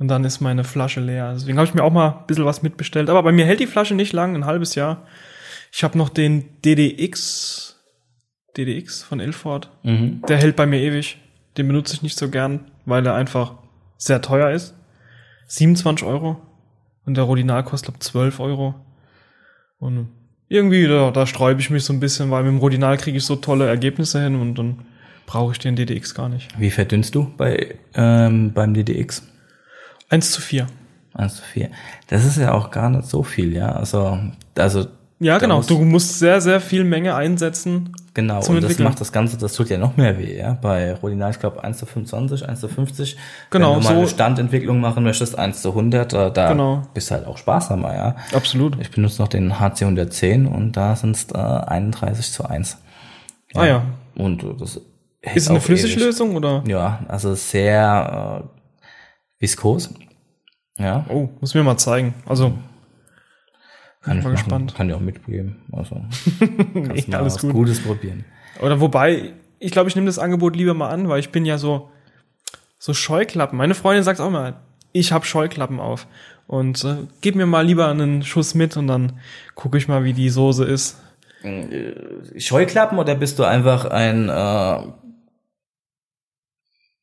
Und dann ist meine Flasche leer. Deswegen habe ich mir auch mal ein bisschen was mitbestellt. Aber bei mir hält die Flasche nicht lang, ein halbes Jahr. Ich habe noch den DDX, DDX von Ilford. Mhm. Der hält bei mir ewig. Den benutze ich nicht so gern, weil er einfach sehr teuer ist. 27 Euro. Und der Rodinal kostet, glaube 12 Euro. Und irgendwie, da, da sträube ich mich so ein bisschen, weil mit dem Rodinal kriege ich so tolle Ergebnisse hin und dann brauche ich den DDX gar nicht. Wie verdünnst du bei, ähm, beim DDX? 1 zu 4. 1 zu 4. Das ist ja auch gar nicht so viel, ja. Also, also Ja, genau. muss- Du musst sehr, sehr viel Menge einsetzen. Genau, und das macht das Ganze, das tut ja noch mehr weh, ja. Bei Rodinal, ich glaube 1 zu 25, 1 zu 50. Genau, Wenn du mal eine so- Standentwicklung machen möchtest, 1 zu 100, da, da Genau. bist du halt auch sparsamer, ja. Absolut. Ich benutze noch den HC 110 und da sind es äh, 31 zu 1. Ah ja. Und äh, das Ist es eine. Flüssiglösung oder? Ja, also sehr äh, viskos. Ja, Oh, muss mir mal zeigen. Also, kann ich mal machen. gespannt. Kann dir auch mitgeben. Also, nee, [laughs] kannst mal alles was gut. Gutes probieren. Oder wobei, ich glaube, ich nehme das Angebot lieber mal an, weil ich bin ja so, so Scheuklappen. Meine Freundin sagt auch mal, ich habe Scheuklappen auf. Und äh, gib mir mal lieber einen Schuss mit und dann gucke ich mal, wie die Soße ist. Scheuklappen oder bist du einfach ein äh,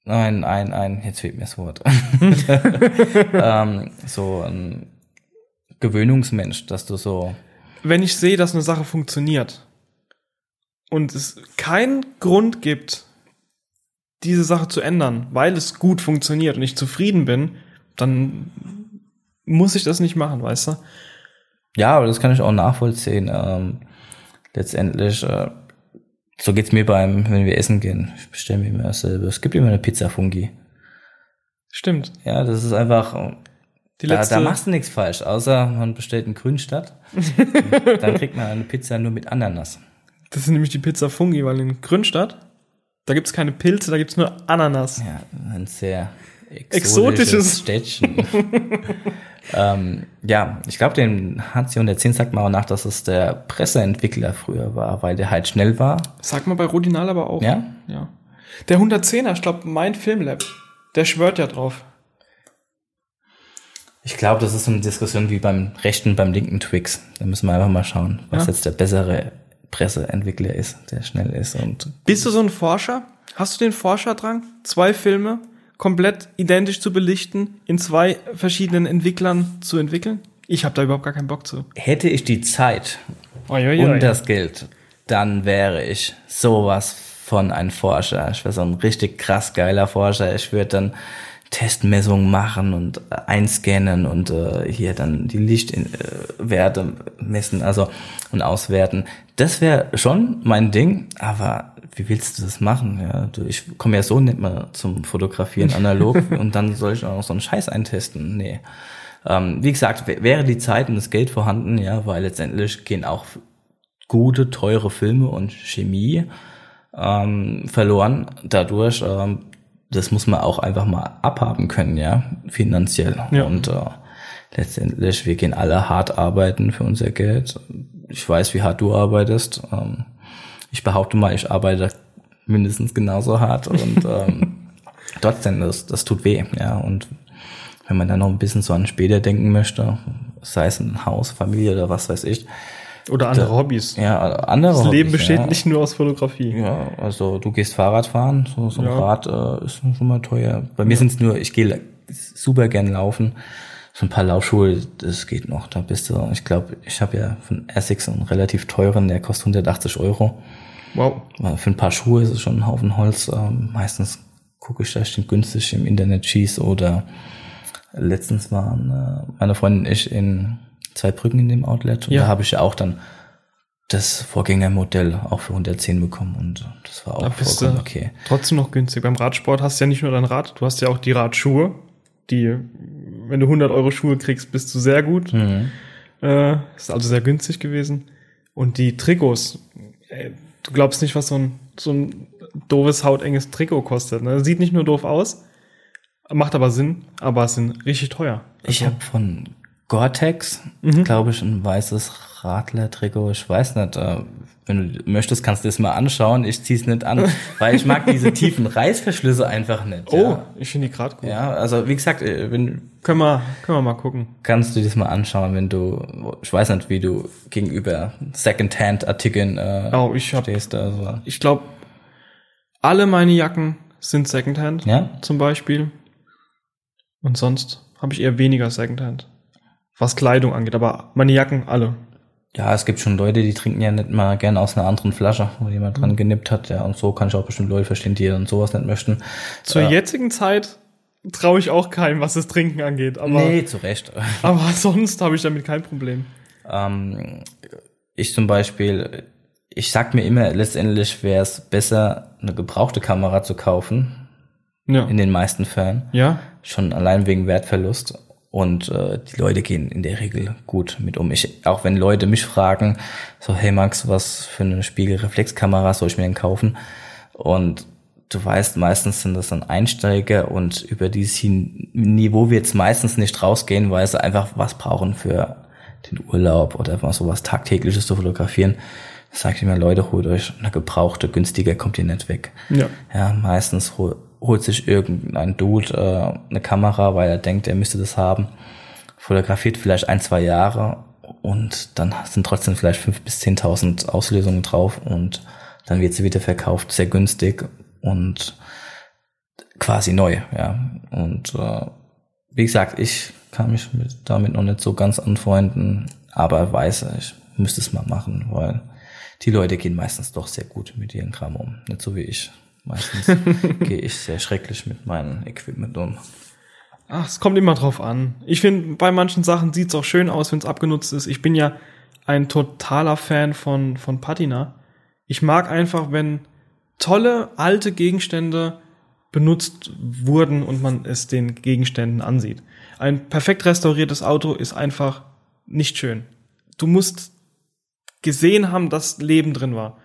ein ein ein jetzt fehlt mir das Wort [laughs] ähm, so ein Gewöhnungsmensch, dass du so Wenn ich sehe, dass eine Sache funktioniert und es keinen Grund gibt, diese Sache zu ändern, weil es gut funktioniert und ich zufrieden bin, dann muss ich das nicht machen, weißt du? ja, aber das kann ich auch nachvollziehen. Ähm, letztendlich äh, so geht's mir beim wenn wir essen gehen. Ich bestelle mir immer dasselbe. Es gibt immer eine Pizza Fungi. Stimmt. Ja, das ist einfach Die Da, letzte, da machst du nichts falsch, außer man bestellt einen Grünstadt. [laughs] dann kriegt man eine Pizza nur mit Ananas. das ist nämlich die Pizza Fungi, weil in Grünstadt, da gibt's keine Pilze, da gibt's nur Ananas. Ja, ein sehr Exotisches. exotisches Städtchen. [laughs] ähm, ja, ich glaube, den HC 110 sagt man auch nach, dass es der Presseentwickler früher war, weil der halt schnell war. Sag mal bei Rodinal aber auch. Ja, ja. Der 110er, ich glaube, mein Filmlab, der schwört ja drauf. ich glaube, das ist so eine Diskussion wie beim rechten, beim linken Twix. Da müssen wir einfach mal schauen, was Ja. jetzt der bessere Presseentwickler ist, der schnell ist und Bist du so ein Forscher? Hast du den Forscherdrang? Zwei Filme komplett identisch zu belichten, in zwei verschiedenen Entwicklern zu entwickeln? Ich habe da überhaupt gar keinen Bock zu. hätte ich die Zeit Oi, und das Geld, dann wäre ich sowas von ein Forscher. Ich wäre so ein richtig krass geiler Forscher. Ich würde dann Testmessungen machen und äh, einscannen und äh, hier dann die Lichtwerte messen, also und auswerten. Das wäre schon mein Ding, aber wie willst du das machen? Ja, du, ich komme ja so nicht mehr zum Fotografieren analog [laughs] und dann soll ich auch noch so einen Scheiß eintesten. Nee. Ähm, wie gesagt, wäre die Zeit und das Geld vorhanden, ja, weil letztendlich gehen auch gute, teure Filme und Chemie ähm, verloren dadurch. Ähm, das muss man auch einfach mal abhaben können, ja, finanziell. Ja. Und äh, letztendlich, wir gehen alle hart arbeiten für unser Geld. Ich weiß, wie hart du arbeitest. Ähm, ich behaupte mal, ich arbeite mindestens genauso hart und [laughs] ähm, trotzdem, das, das tut weh, ja. Und wenn man dann noch ein bisschen so an später denken möchte, sei es ein Haus, Familie oder was weiß ich, Oder andere Hobbys. ja, andere Das Leben Hobbys, besteht ja. nicht nur aus Fotografie. Ja, also du gehst Fahrrad fahren, so, so ein Ja. Rad äh, ist schon mal teuer. Bei mir sind's nur, ich gehe super gern laufen. So ein paar Laufschuhe, das geht noch. Da bist du, ich glaube, ich habe ja von Essex einen relativ teuren, der kostet 180 Euro. Wow. Für ein paar Schuhe ist es schon ein Haufen Holz. Ähm, meistens gucke ich da stimmt günstig im Internet schieß oder letztens waren äh, meine Freundin und ich in zwei Brücken in dem Outlet und Ja. da habe ich ja auch dann das Vorgängermodell auch für 110 bekommen und das war Da auch bist du vollkommen okay. trotzdem noch günstig. Beim Radsport hast du ja nicht nur dein Rad, du hast ja auch die Radschuhe, die, wenn du 100 Euro Schuhe kriegst, bist du sehr gut. Mhm. Äh, ist also sehr günstig gewesen. Und die Trikots, äh, du glaubst nicht, was so ein, so ein doofes, hautenges Trikot kostet. Ne? Sieht nicht nur doof aus, macht aber Sinn, aber es sind richtig teuer. Ich Also, habe von Gore-Tex, Mhm. glaube ich, ein weißes Radler-Trikot. Ich weiß nicht, äh, wenn du möchtest, kannst du das mal anschauen. Ich zieh's nicht an, [laughs] weil ich mag diese tiefen Reißverschlüsse einfach nicht. Oh, ja. ich finde die gerade gut. Ja, also wie gesagt, äh, wenn Können, wir, können wir mal gucken. kannst du das mal anschauen, wenn du, ich weiß nicht, wie du gegenüber Secondhand-Artikeln äh, Oh, ich hab, stehst. Also. ich glaube, alle meine Jacken sind Secondhand, Ja? zum Beispiel. Und sonst habe ich eher weniger Secondhand. Was Kleidung angeht, aber meine Jacken alle. Ja, es gibt schon Leute, die trinken ja nicht mal gerne aus einer anderen Flasche, wo jemand Mhm. dran genippt hat. Ja, und so kann ich auch bestimmt Leute verstehen, die dann sowas nicht möchten. Zur Ja. jetzigen Zeit traue ich auch keinem, was das Trinken angeht. Aber, nee, zu Recht. [laughs] aber sonst habe ich damit kein Problem. Ähm, ich zum Beispiel, ich sag mir immer, letztendlich wäre es besser, eine gebrauchte Kamera zu kaufen, Ja. in den meisten Fällen. ja? Schon allein wegen Wertverlust. Und äh, die Leute gehen in der Regel gut mit um. Ich, auch wenn Leute mich fragen, so, hey Max, was für eine Spiegelreflexkamera soll ich mir denn kaufen? Und du weißt, meistens sind das dann Einsteiger und über dieses Niveau wird es meistens nicht rausgehen, weil sie einfach was brauchen für den Urlaub oder einfach sowas Tagtägliches zu fotografieren. Da sage ich immer, Leute, holt euch eine gebrauchte, günstiger kommt ihr nicht weg. Ja. Ja, meistens hol, holt sich irgendein Dude äh, eine Kamera, weil er denkt, er müsste das haben. Fotografiert vielleicht ein, zwei Jahre und dann sind trotzdem vielleicht fünf bis zehntausend Auslösungen drauf und dann wird sie wieder verkauft, sehr günstig und quasi neu, ja. Und äh, wie gesagt, ich kann mich mit, damit noch nicht so ganz anfreunden, aber weiß, ich müsste es mal machen, weil die Leute gehen meistens doch sehr gut mit ihren Kram um. Nicht so wie ich. Meistens gehe ich sehr schrecklich mit meinem Equipment um. Ach, es kommt immer drauf an. Ich finde, bei manchen Sachen sieht's auch schön aus, wenn es abgenutzt ist. Ich bin ja ein totaler Fan von, von Patina. Ich mag einfach, wenn tolle alte Gegenstände benutzt wurden und man es den Gegenständen ansieht. Ein perfekt restauriertes Auto ist einfach nicht schön. Du musst gesehen haben, dass Leben drin war.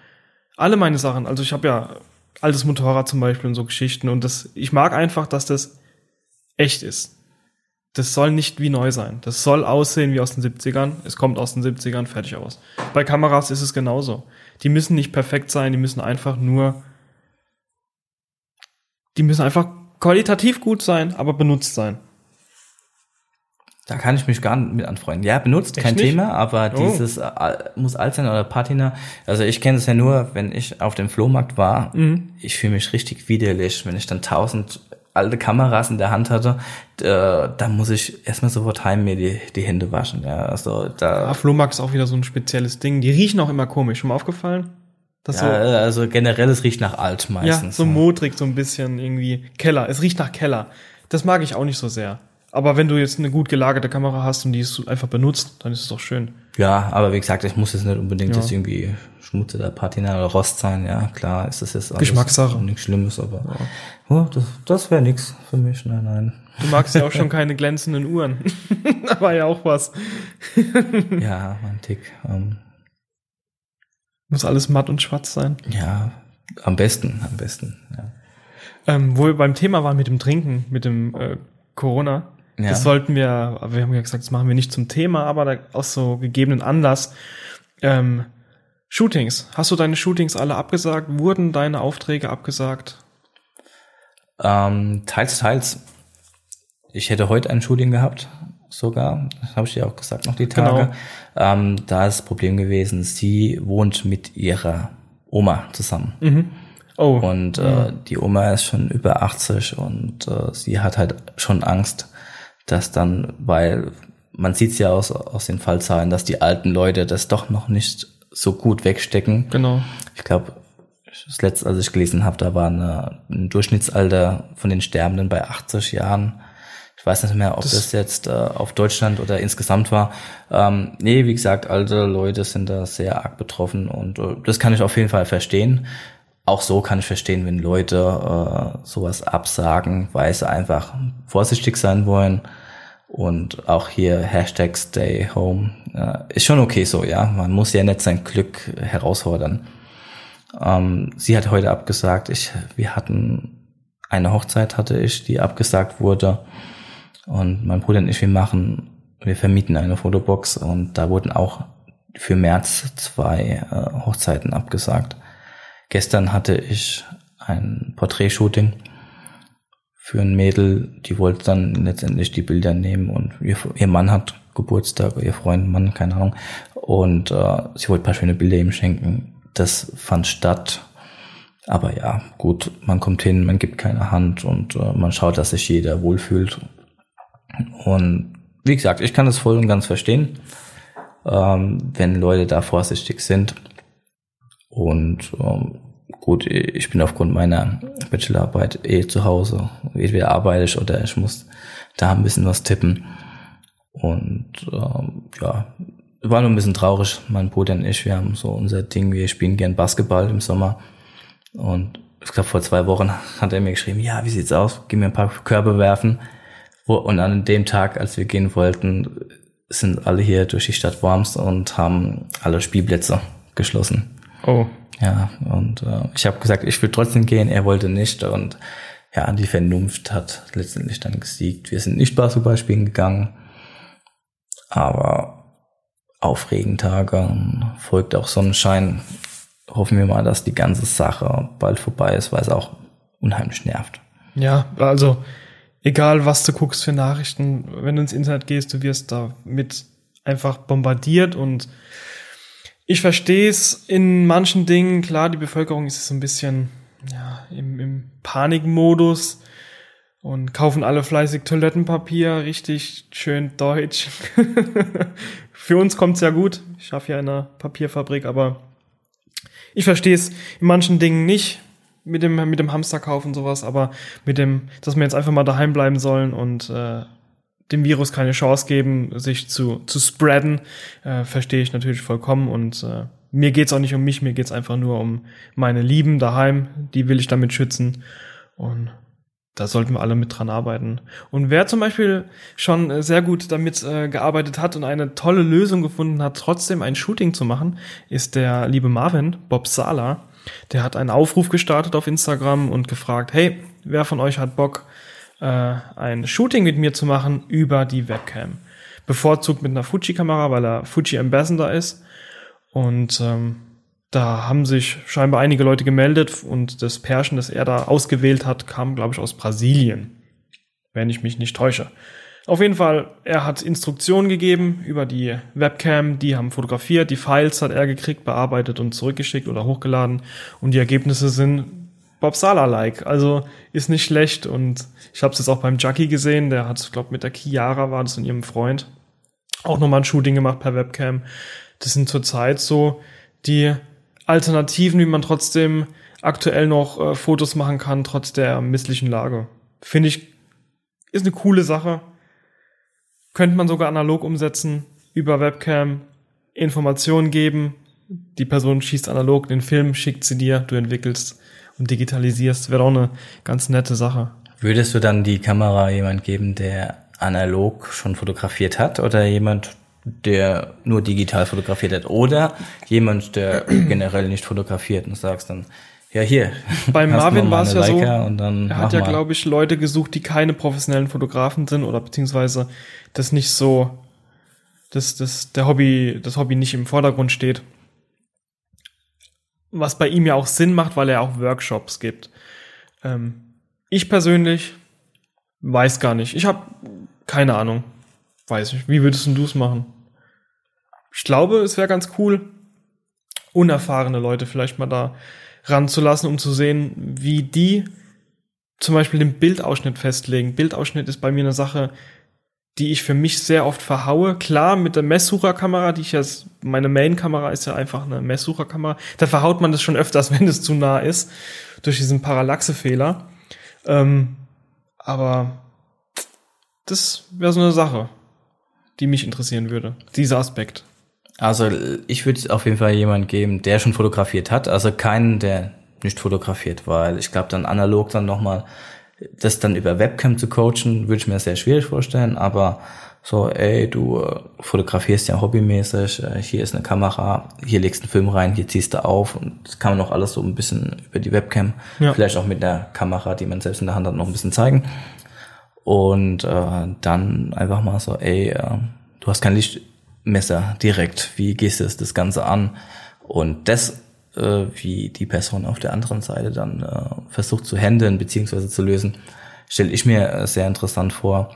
Alle meine Sachen, also ich habe ja altes Motorrad zum Beispiel und so Geschichten und das, ich mag einfach, dass das echt ist. Das soll nicht wie neu sein. Das soll aussehen wie aus den 70ern. Es kommt aus den 70ern, fertig aus. Bei Kameras ist es genauso. Die müssen nicht perfekt sein, die müssen einfach nur, die müssen einfach qualitativ gut sein, aber benutzt sein. Da kann ich mich gar nicht mit anfreunden. Ja, benutzt, Echt kein nicht? Thema, aber Oh. dieses äh, muss alt sein oder Patina. Also ich kenne es ja nur, wenn ich auf dem Flohmarkt war. Mhm. Ich fühle mich richtig widerlich, wenn ich dann tausend alte Kameras in der Hand hatte. Äh, da muss ich erstmal sofort heim mir die, die Hände waschen. Ja, also da. Ja, Flohmarkt ist auch wieder so ein spezielles Ding. Die riechen auch immer komisch. Schon mal aufgefallen? Das Ja, also generell, es riecht nach alt so, ja, meistens. so modrig, so ein bisschen irgendwie Keller. Es riecht nach Keller. Das mag ich auch nicht so sehr. Aber wenn du jetzt eine gut gelagerte Kamera hast und die ist einfach benutzt, dann ist es doch schön. Ja, aber wie gesagt, ich muss jetzt nicht unbedingt Ja. jetzt irgendwie Schmutz oder Patina oder Rost sein. Ja, klar, ist das jetzt alles Geschmackssache. Nichts Schlimmes, aber oh, das, das wäre nichts für mich. Nein, nein. Du magst ja auch schon [laughs] keine glänzenden Uhren. [laughs] da war ja auch was. [laughs] Ja, mein Tick. Ähm, Muss alles matt und schwarz sein. ja, am besten, am besten. Ja. Ähm, wo wir beim Thema waren mit dem Trinken, mit dem äh, Corona. Ja. Das sollten wir, wir haben ja gesagt, das machen wir nicht zum Thema, aber da, aus so gegebenen Anlass. Ähm, Shootings. Hast du deine Shootings alle abgesagt? Wurden deine Aufträge abgesagt? Ähm, teils, teils. Ich hätte heute ein Shooting gehabt, sogar. Das habe ich dir auch gesagt, noch die Tage. Genau. Ähm, da ist das Problem gewesen, sie wohnt mit ihrer Oma zusammen. Oh, Und äh, die Oma ist schon über 80 und äh, sie hat halt schon Angst, dass dann, weil man sieht ja aus, aus den Fallzahlen, dass die alten Leute das doch noch nicht so gut wegstecken. genau. Ich glaube, das letzte, als ich gelesen habe, da war eine, ein Durchschnittsalter von den Sterbenden bei 80 Jahren. Ich weiß nicht mehr, ob das, jetzt äh, auf Deutschland oder insgesamt war. Ähm, nee, wie gesagt, alte Leute sind da sehr arg betroffen und äh, das kann ich auf jeden Fall verstehen. Auch so kann ich verstehen, wenn Leute äh, sowas absagen, weil sie einfach vorsichtig sein wollen. Und auch hier Hashtag Stay Home äh, ist schon okay so, ja. Man muss ja nicht sein Glück herausfordern. Ähm, sie hat heute abgesagt. Ich, wir hatten eine Hochzeit hatte ich, die abgesagt wurde. Und mein Bruder und ich, wir machen, wir vermieten eine Fotobox und da wurden auch für März zwei äh, Hochzeiten abgesagt. Gestern hatte ich ein Porträtshooting für ein Mädel, die wollte dann letztendlich die Bilder nehmen und ihr, ihr Mann hat Geburtstag, ihr Freund, Mann, keine Ahnung. Und äh, sie wollte ein paar schöne Bilder ihm schenken. Das fand statt. Aber ja, gut, man kommt hin, man gibt keine Hand und äh, man schaut, dass sich jeder wohlfühlt. Und wie gesagt, ich kann das voll und ganz verstehen, ähm, wenn Leute da vorsichtig sind. Und ähm, gut, ich bin aufgrund meiner Bachelorarbeit eh zu Hause. Entweder arbeite ich oder ich muss da ein bisschen was tippen. Und ähm, ja, war nur ein bisschen traurig. Mein Bruder und ich, wir haben so unser Ding, wir spielen gern Basketball im Sommer. Und ich glaube, vor zwei Wochen hat er mir geschrieben, ja, wie sieht's aus? Gib mir ein paar Körbe werfen. Und an dem Tag, als wir gehen wollten, sind alle hier durch die Stadt Worms und haben alle Spielplätze geschlossen. Oh. Ja, und äh, ich habe gesagt, ich will trotzdem gehen, er wollte nicht. Und ja, die Vernunft hat letztendlich dann gesiegt. Wir sind nicht Basketball spielen gegangen, aber auf Regentage folgt auch Sonnenschein. Hoffen wir mal, dass die ganze Sache bald vorbei ist, weil es auch unheimlich nervt. Ja, also egal was du guckst für Nachrichten, wenn du ins Internet gehst, du wirst damit einfach bombardiert und ich verstehe es in manchen Dingen, klar, die Bevölkerung ist so ein bisschen ja, im, im Panikmodus und kaufen alle fleißig Toilettenpapier, richtig schön deutsch. [laughs] Für uns kommt's ja gut. Ich schaffe ja in einer Papierfabrik, aber ich verstehe es in manchen Dingen nicht mit dem mit dem Hamsterkauf und sowas, aber mit dem, dass wir jetzt einfach mal daheim bleiben sollen und äh, dem Virus keine Chance geben, sich zu, zu spreaden, äh, verstehe ich natürlich vollkommen. Und äh, mir geht's auch nicht um mich, mir geht's einfach nur um meine Lieben daheim, die will ich damit schützen. Und da sollten wir alle mit dran arbeiten. Und wer zum Beispiel schon sehr gut damit äh, gearbeitet hat und eine tolle Lösung gefunden hat, trotzdem ein Shooting zu machen, ist der liebe Marvin, Bob Sala. Der hat einen Aufruf gestartet auf Instagram und gefragt, hey, wer von euch hat Bock, äh, ein Shooting mit mir zu machen über die Webcam. Bevorzugt mit einer Fuji-Kamera, weil er Fuji Ambassador ist. Und ähm, da haben sich scheinbar einige Leute gemeldet und das Pärchen, das er da ausgewählt hat, kam, glaube ich, aus Brasilien. Wenn ich mich nicht täusche. Auf jeden Fall, er hat Instruktionen gegeben über die Webcam, die haben fotografiert, die Files hat er gekriegt, bearbeitet und zurückgeschickt oder hochgeladen und die Ergebnisse sind Bob Sala-like. Also ist nicht schlecht. Und ich habe es jetzt auch beim Jackie gesehen. Der hat, glaube mit der Chiara war das und ihrem Freund auch nochmal ein Shooting gemacht per Webcam. Das sind zurzeit so die Alternativen, wie man trotzdem aktuell noch äh, Fotos machen kann, trotz der misslichen Lage. Finde ich, ist eine coole Sache. Könnte man sogar analog umsetzen, über Webcam Informationen geben. Die Person schießt analog den Film, schickt sie dir, du entwickelst und digitalisierst, wäre auch eine ganz nette Sache. Würdest du dann die Kamera jemand geben, der analog schon fotografiert hat oder jemand, der nur digital fotografiert hat oder jemand, der [clears throat] generell nicht fotografiert und sagst dann, ja hier. Bei Marvin war es ja so, und dann er hat ja glaube ich Leute gesucht, die keine professionellen Fotografen sind oder beziehungsweise das nicht so, dass das der Hobby, das Hobby nicht im Vordergrund steht was bei ihm ja auch Sinn macht, weil er auch Workshops gibt. Ähm, ich persönlich weiß gar nicht. Ich habe keine Ahnung. Weiß nicht. Wie würdest du es machen? Ich glaube, es wäre ganz cool, unerfahrene Leute vielleicht mal da ranzulassen, um zu sehen, wie die zum Beispiel den Bildausschnitt festlegen. Bildausschnitt ist bei mir eine Sache, die ich für mich sehr oft verhaue. Klar, mit der Messsucherkamera, die ich jetzt, meine Main-Kamera ist ja einfach eine Messsucherkamera, da verhaut man das schon öfters, [laughs] wenn es zu nah ist, durch diesen Parallaxe-Fehler. Ähm, aber das wäre so eine Sache, die mich interessieren würde, dieser Aspekt. Also ich würde auf jeden Fall jemanden geben, der schon fotografiert hat, also keinen, der nicht fotografiert, weil ich glaube dann analog dann nochmal das dann über Webcam zu coachen, würde ich mir sehr schwierig vorstellen, aber so, ey, du äh, fotografierst ja hobbymäßig, äh, hier ist eine Kamera, hier legst du einen Film rein, hier ziehst du auf und das kann man auch alles so ein bisschen über die Webcam, ja. vielleicht auch mit der Kamera, die man selbst in der Hand hat, noch ein bisschen zeigen. Und äh, dann einfach mal so, ey, äh, du hast kein Licht Messer direkt. Wie gehst du das Ganze an? Und das, äh, wie die Person auf der anderen Seite dann äh, versucht zu handeln beziehungsweise zu lösen, stelle ich mir äh, sehr interessant vor.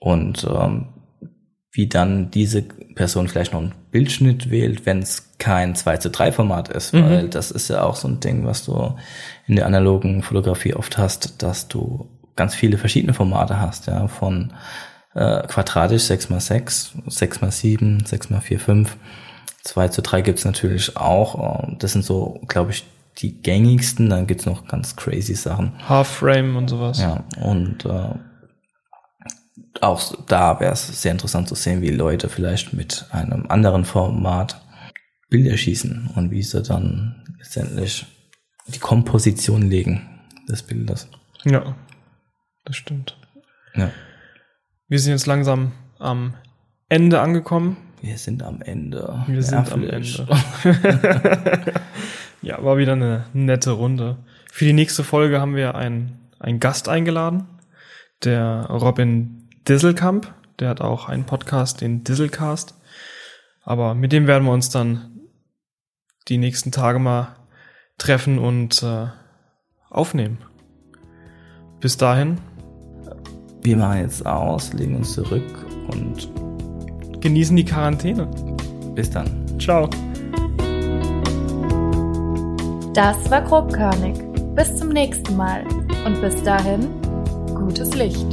Und ähm, wie dann diese Person vielleicht noch einen Bildschnitt wählt, wenn es kein 2 zu 3 Format ist, mhm. weil das ist ja auch so ein Ding, was du in der analogen Fotografie oft hast, dass du ganz viele verschiedene Formate hast, ja, von äh, quadratisch 6x6, 6x7, 6x4, 5, 2 zu 3 gibt's natürlich auch. Ähm, das sind so, glaube ich, die gängigsten. Dann gibt's noch ganz crazy Sachen. Half-Frame und sowas. Ja, und äh, auch da wäre es sehr interessant zu sehen, wie Leute vielleicht mit einem anderen Format Bilder schießen und wie sie dann letztendlich die Komposition legen des Bildes. Ja, das stimmt. Ja. Wir sind jetzt langsam am Ende angekommen. Wir sind am Ende. Wir sind am Ende. [laughs] ja, war wieder eine nette Runde. Für die nächste Folge haben wir einen, einen Gast eingeladen, der Robin Disselkamp. Der hat auch einen Podcast, den Disselcast. Aber mit dem werden wir uns dann die nächsten Tage mal treffen und äh, aufnehmen. Bis dahin. Wir machen jetzt aus, legen uns zurück und genießen die Quarantäne. Bis dann. Ciao. Das war grobkörnig. Bis zum nächsten Mal. Und bis dahin, gutes Licht.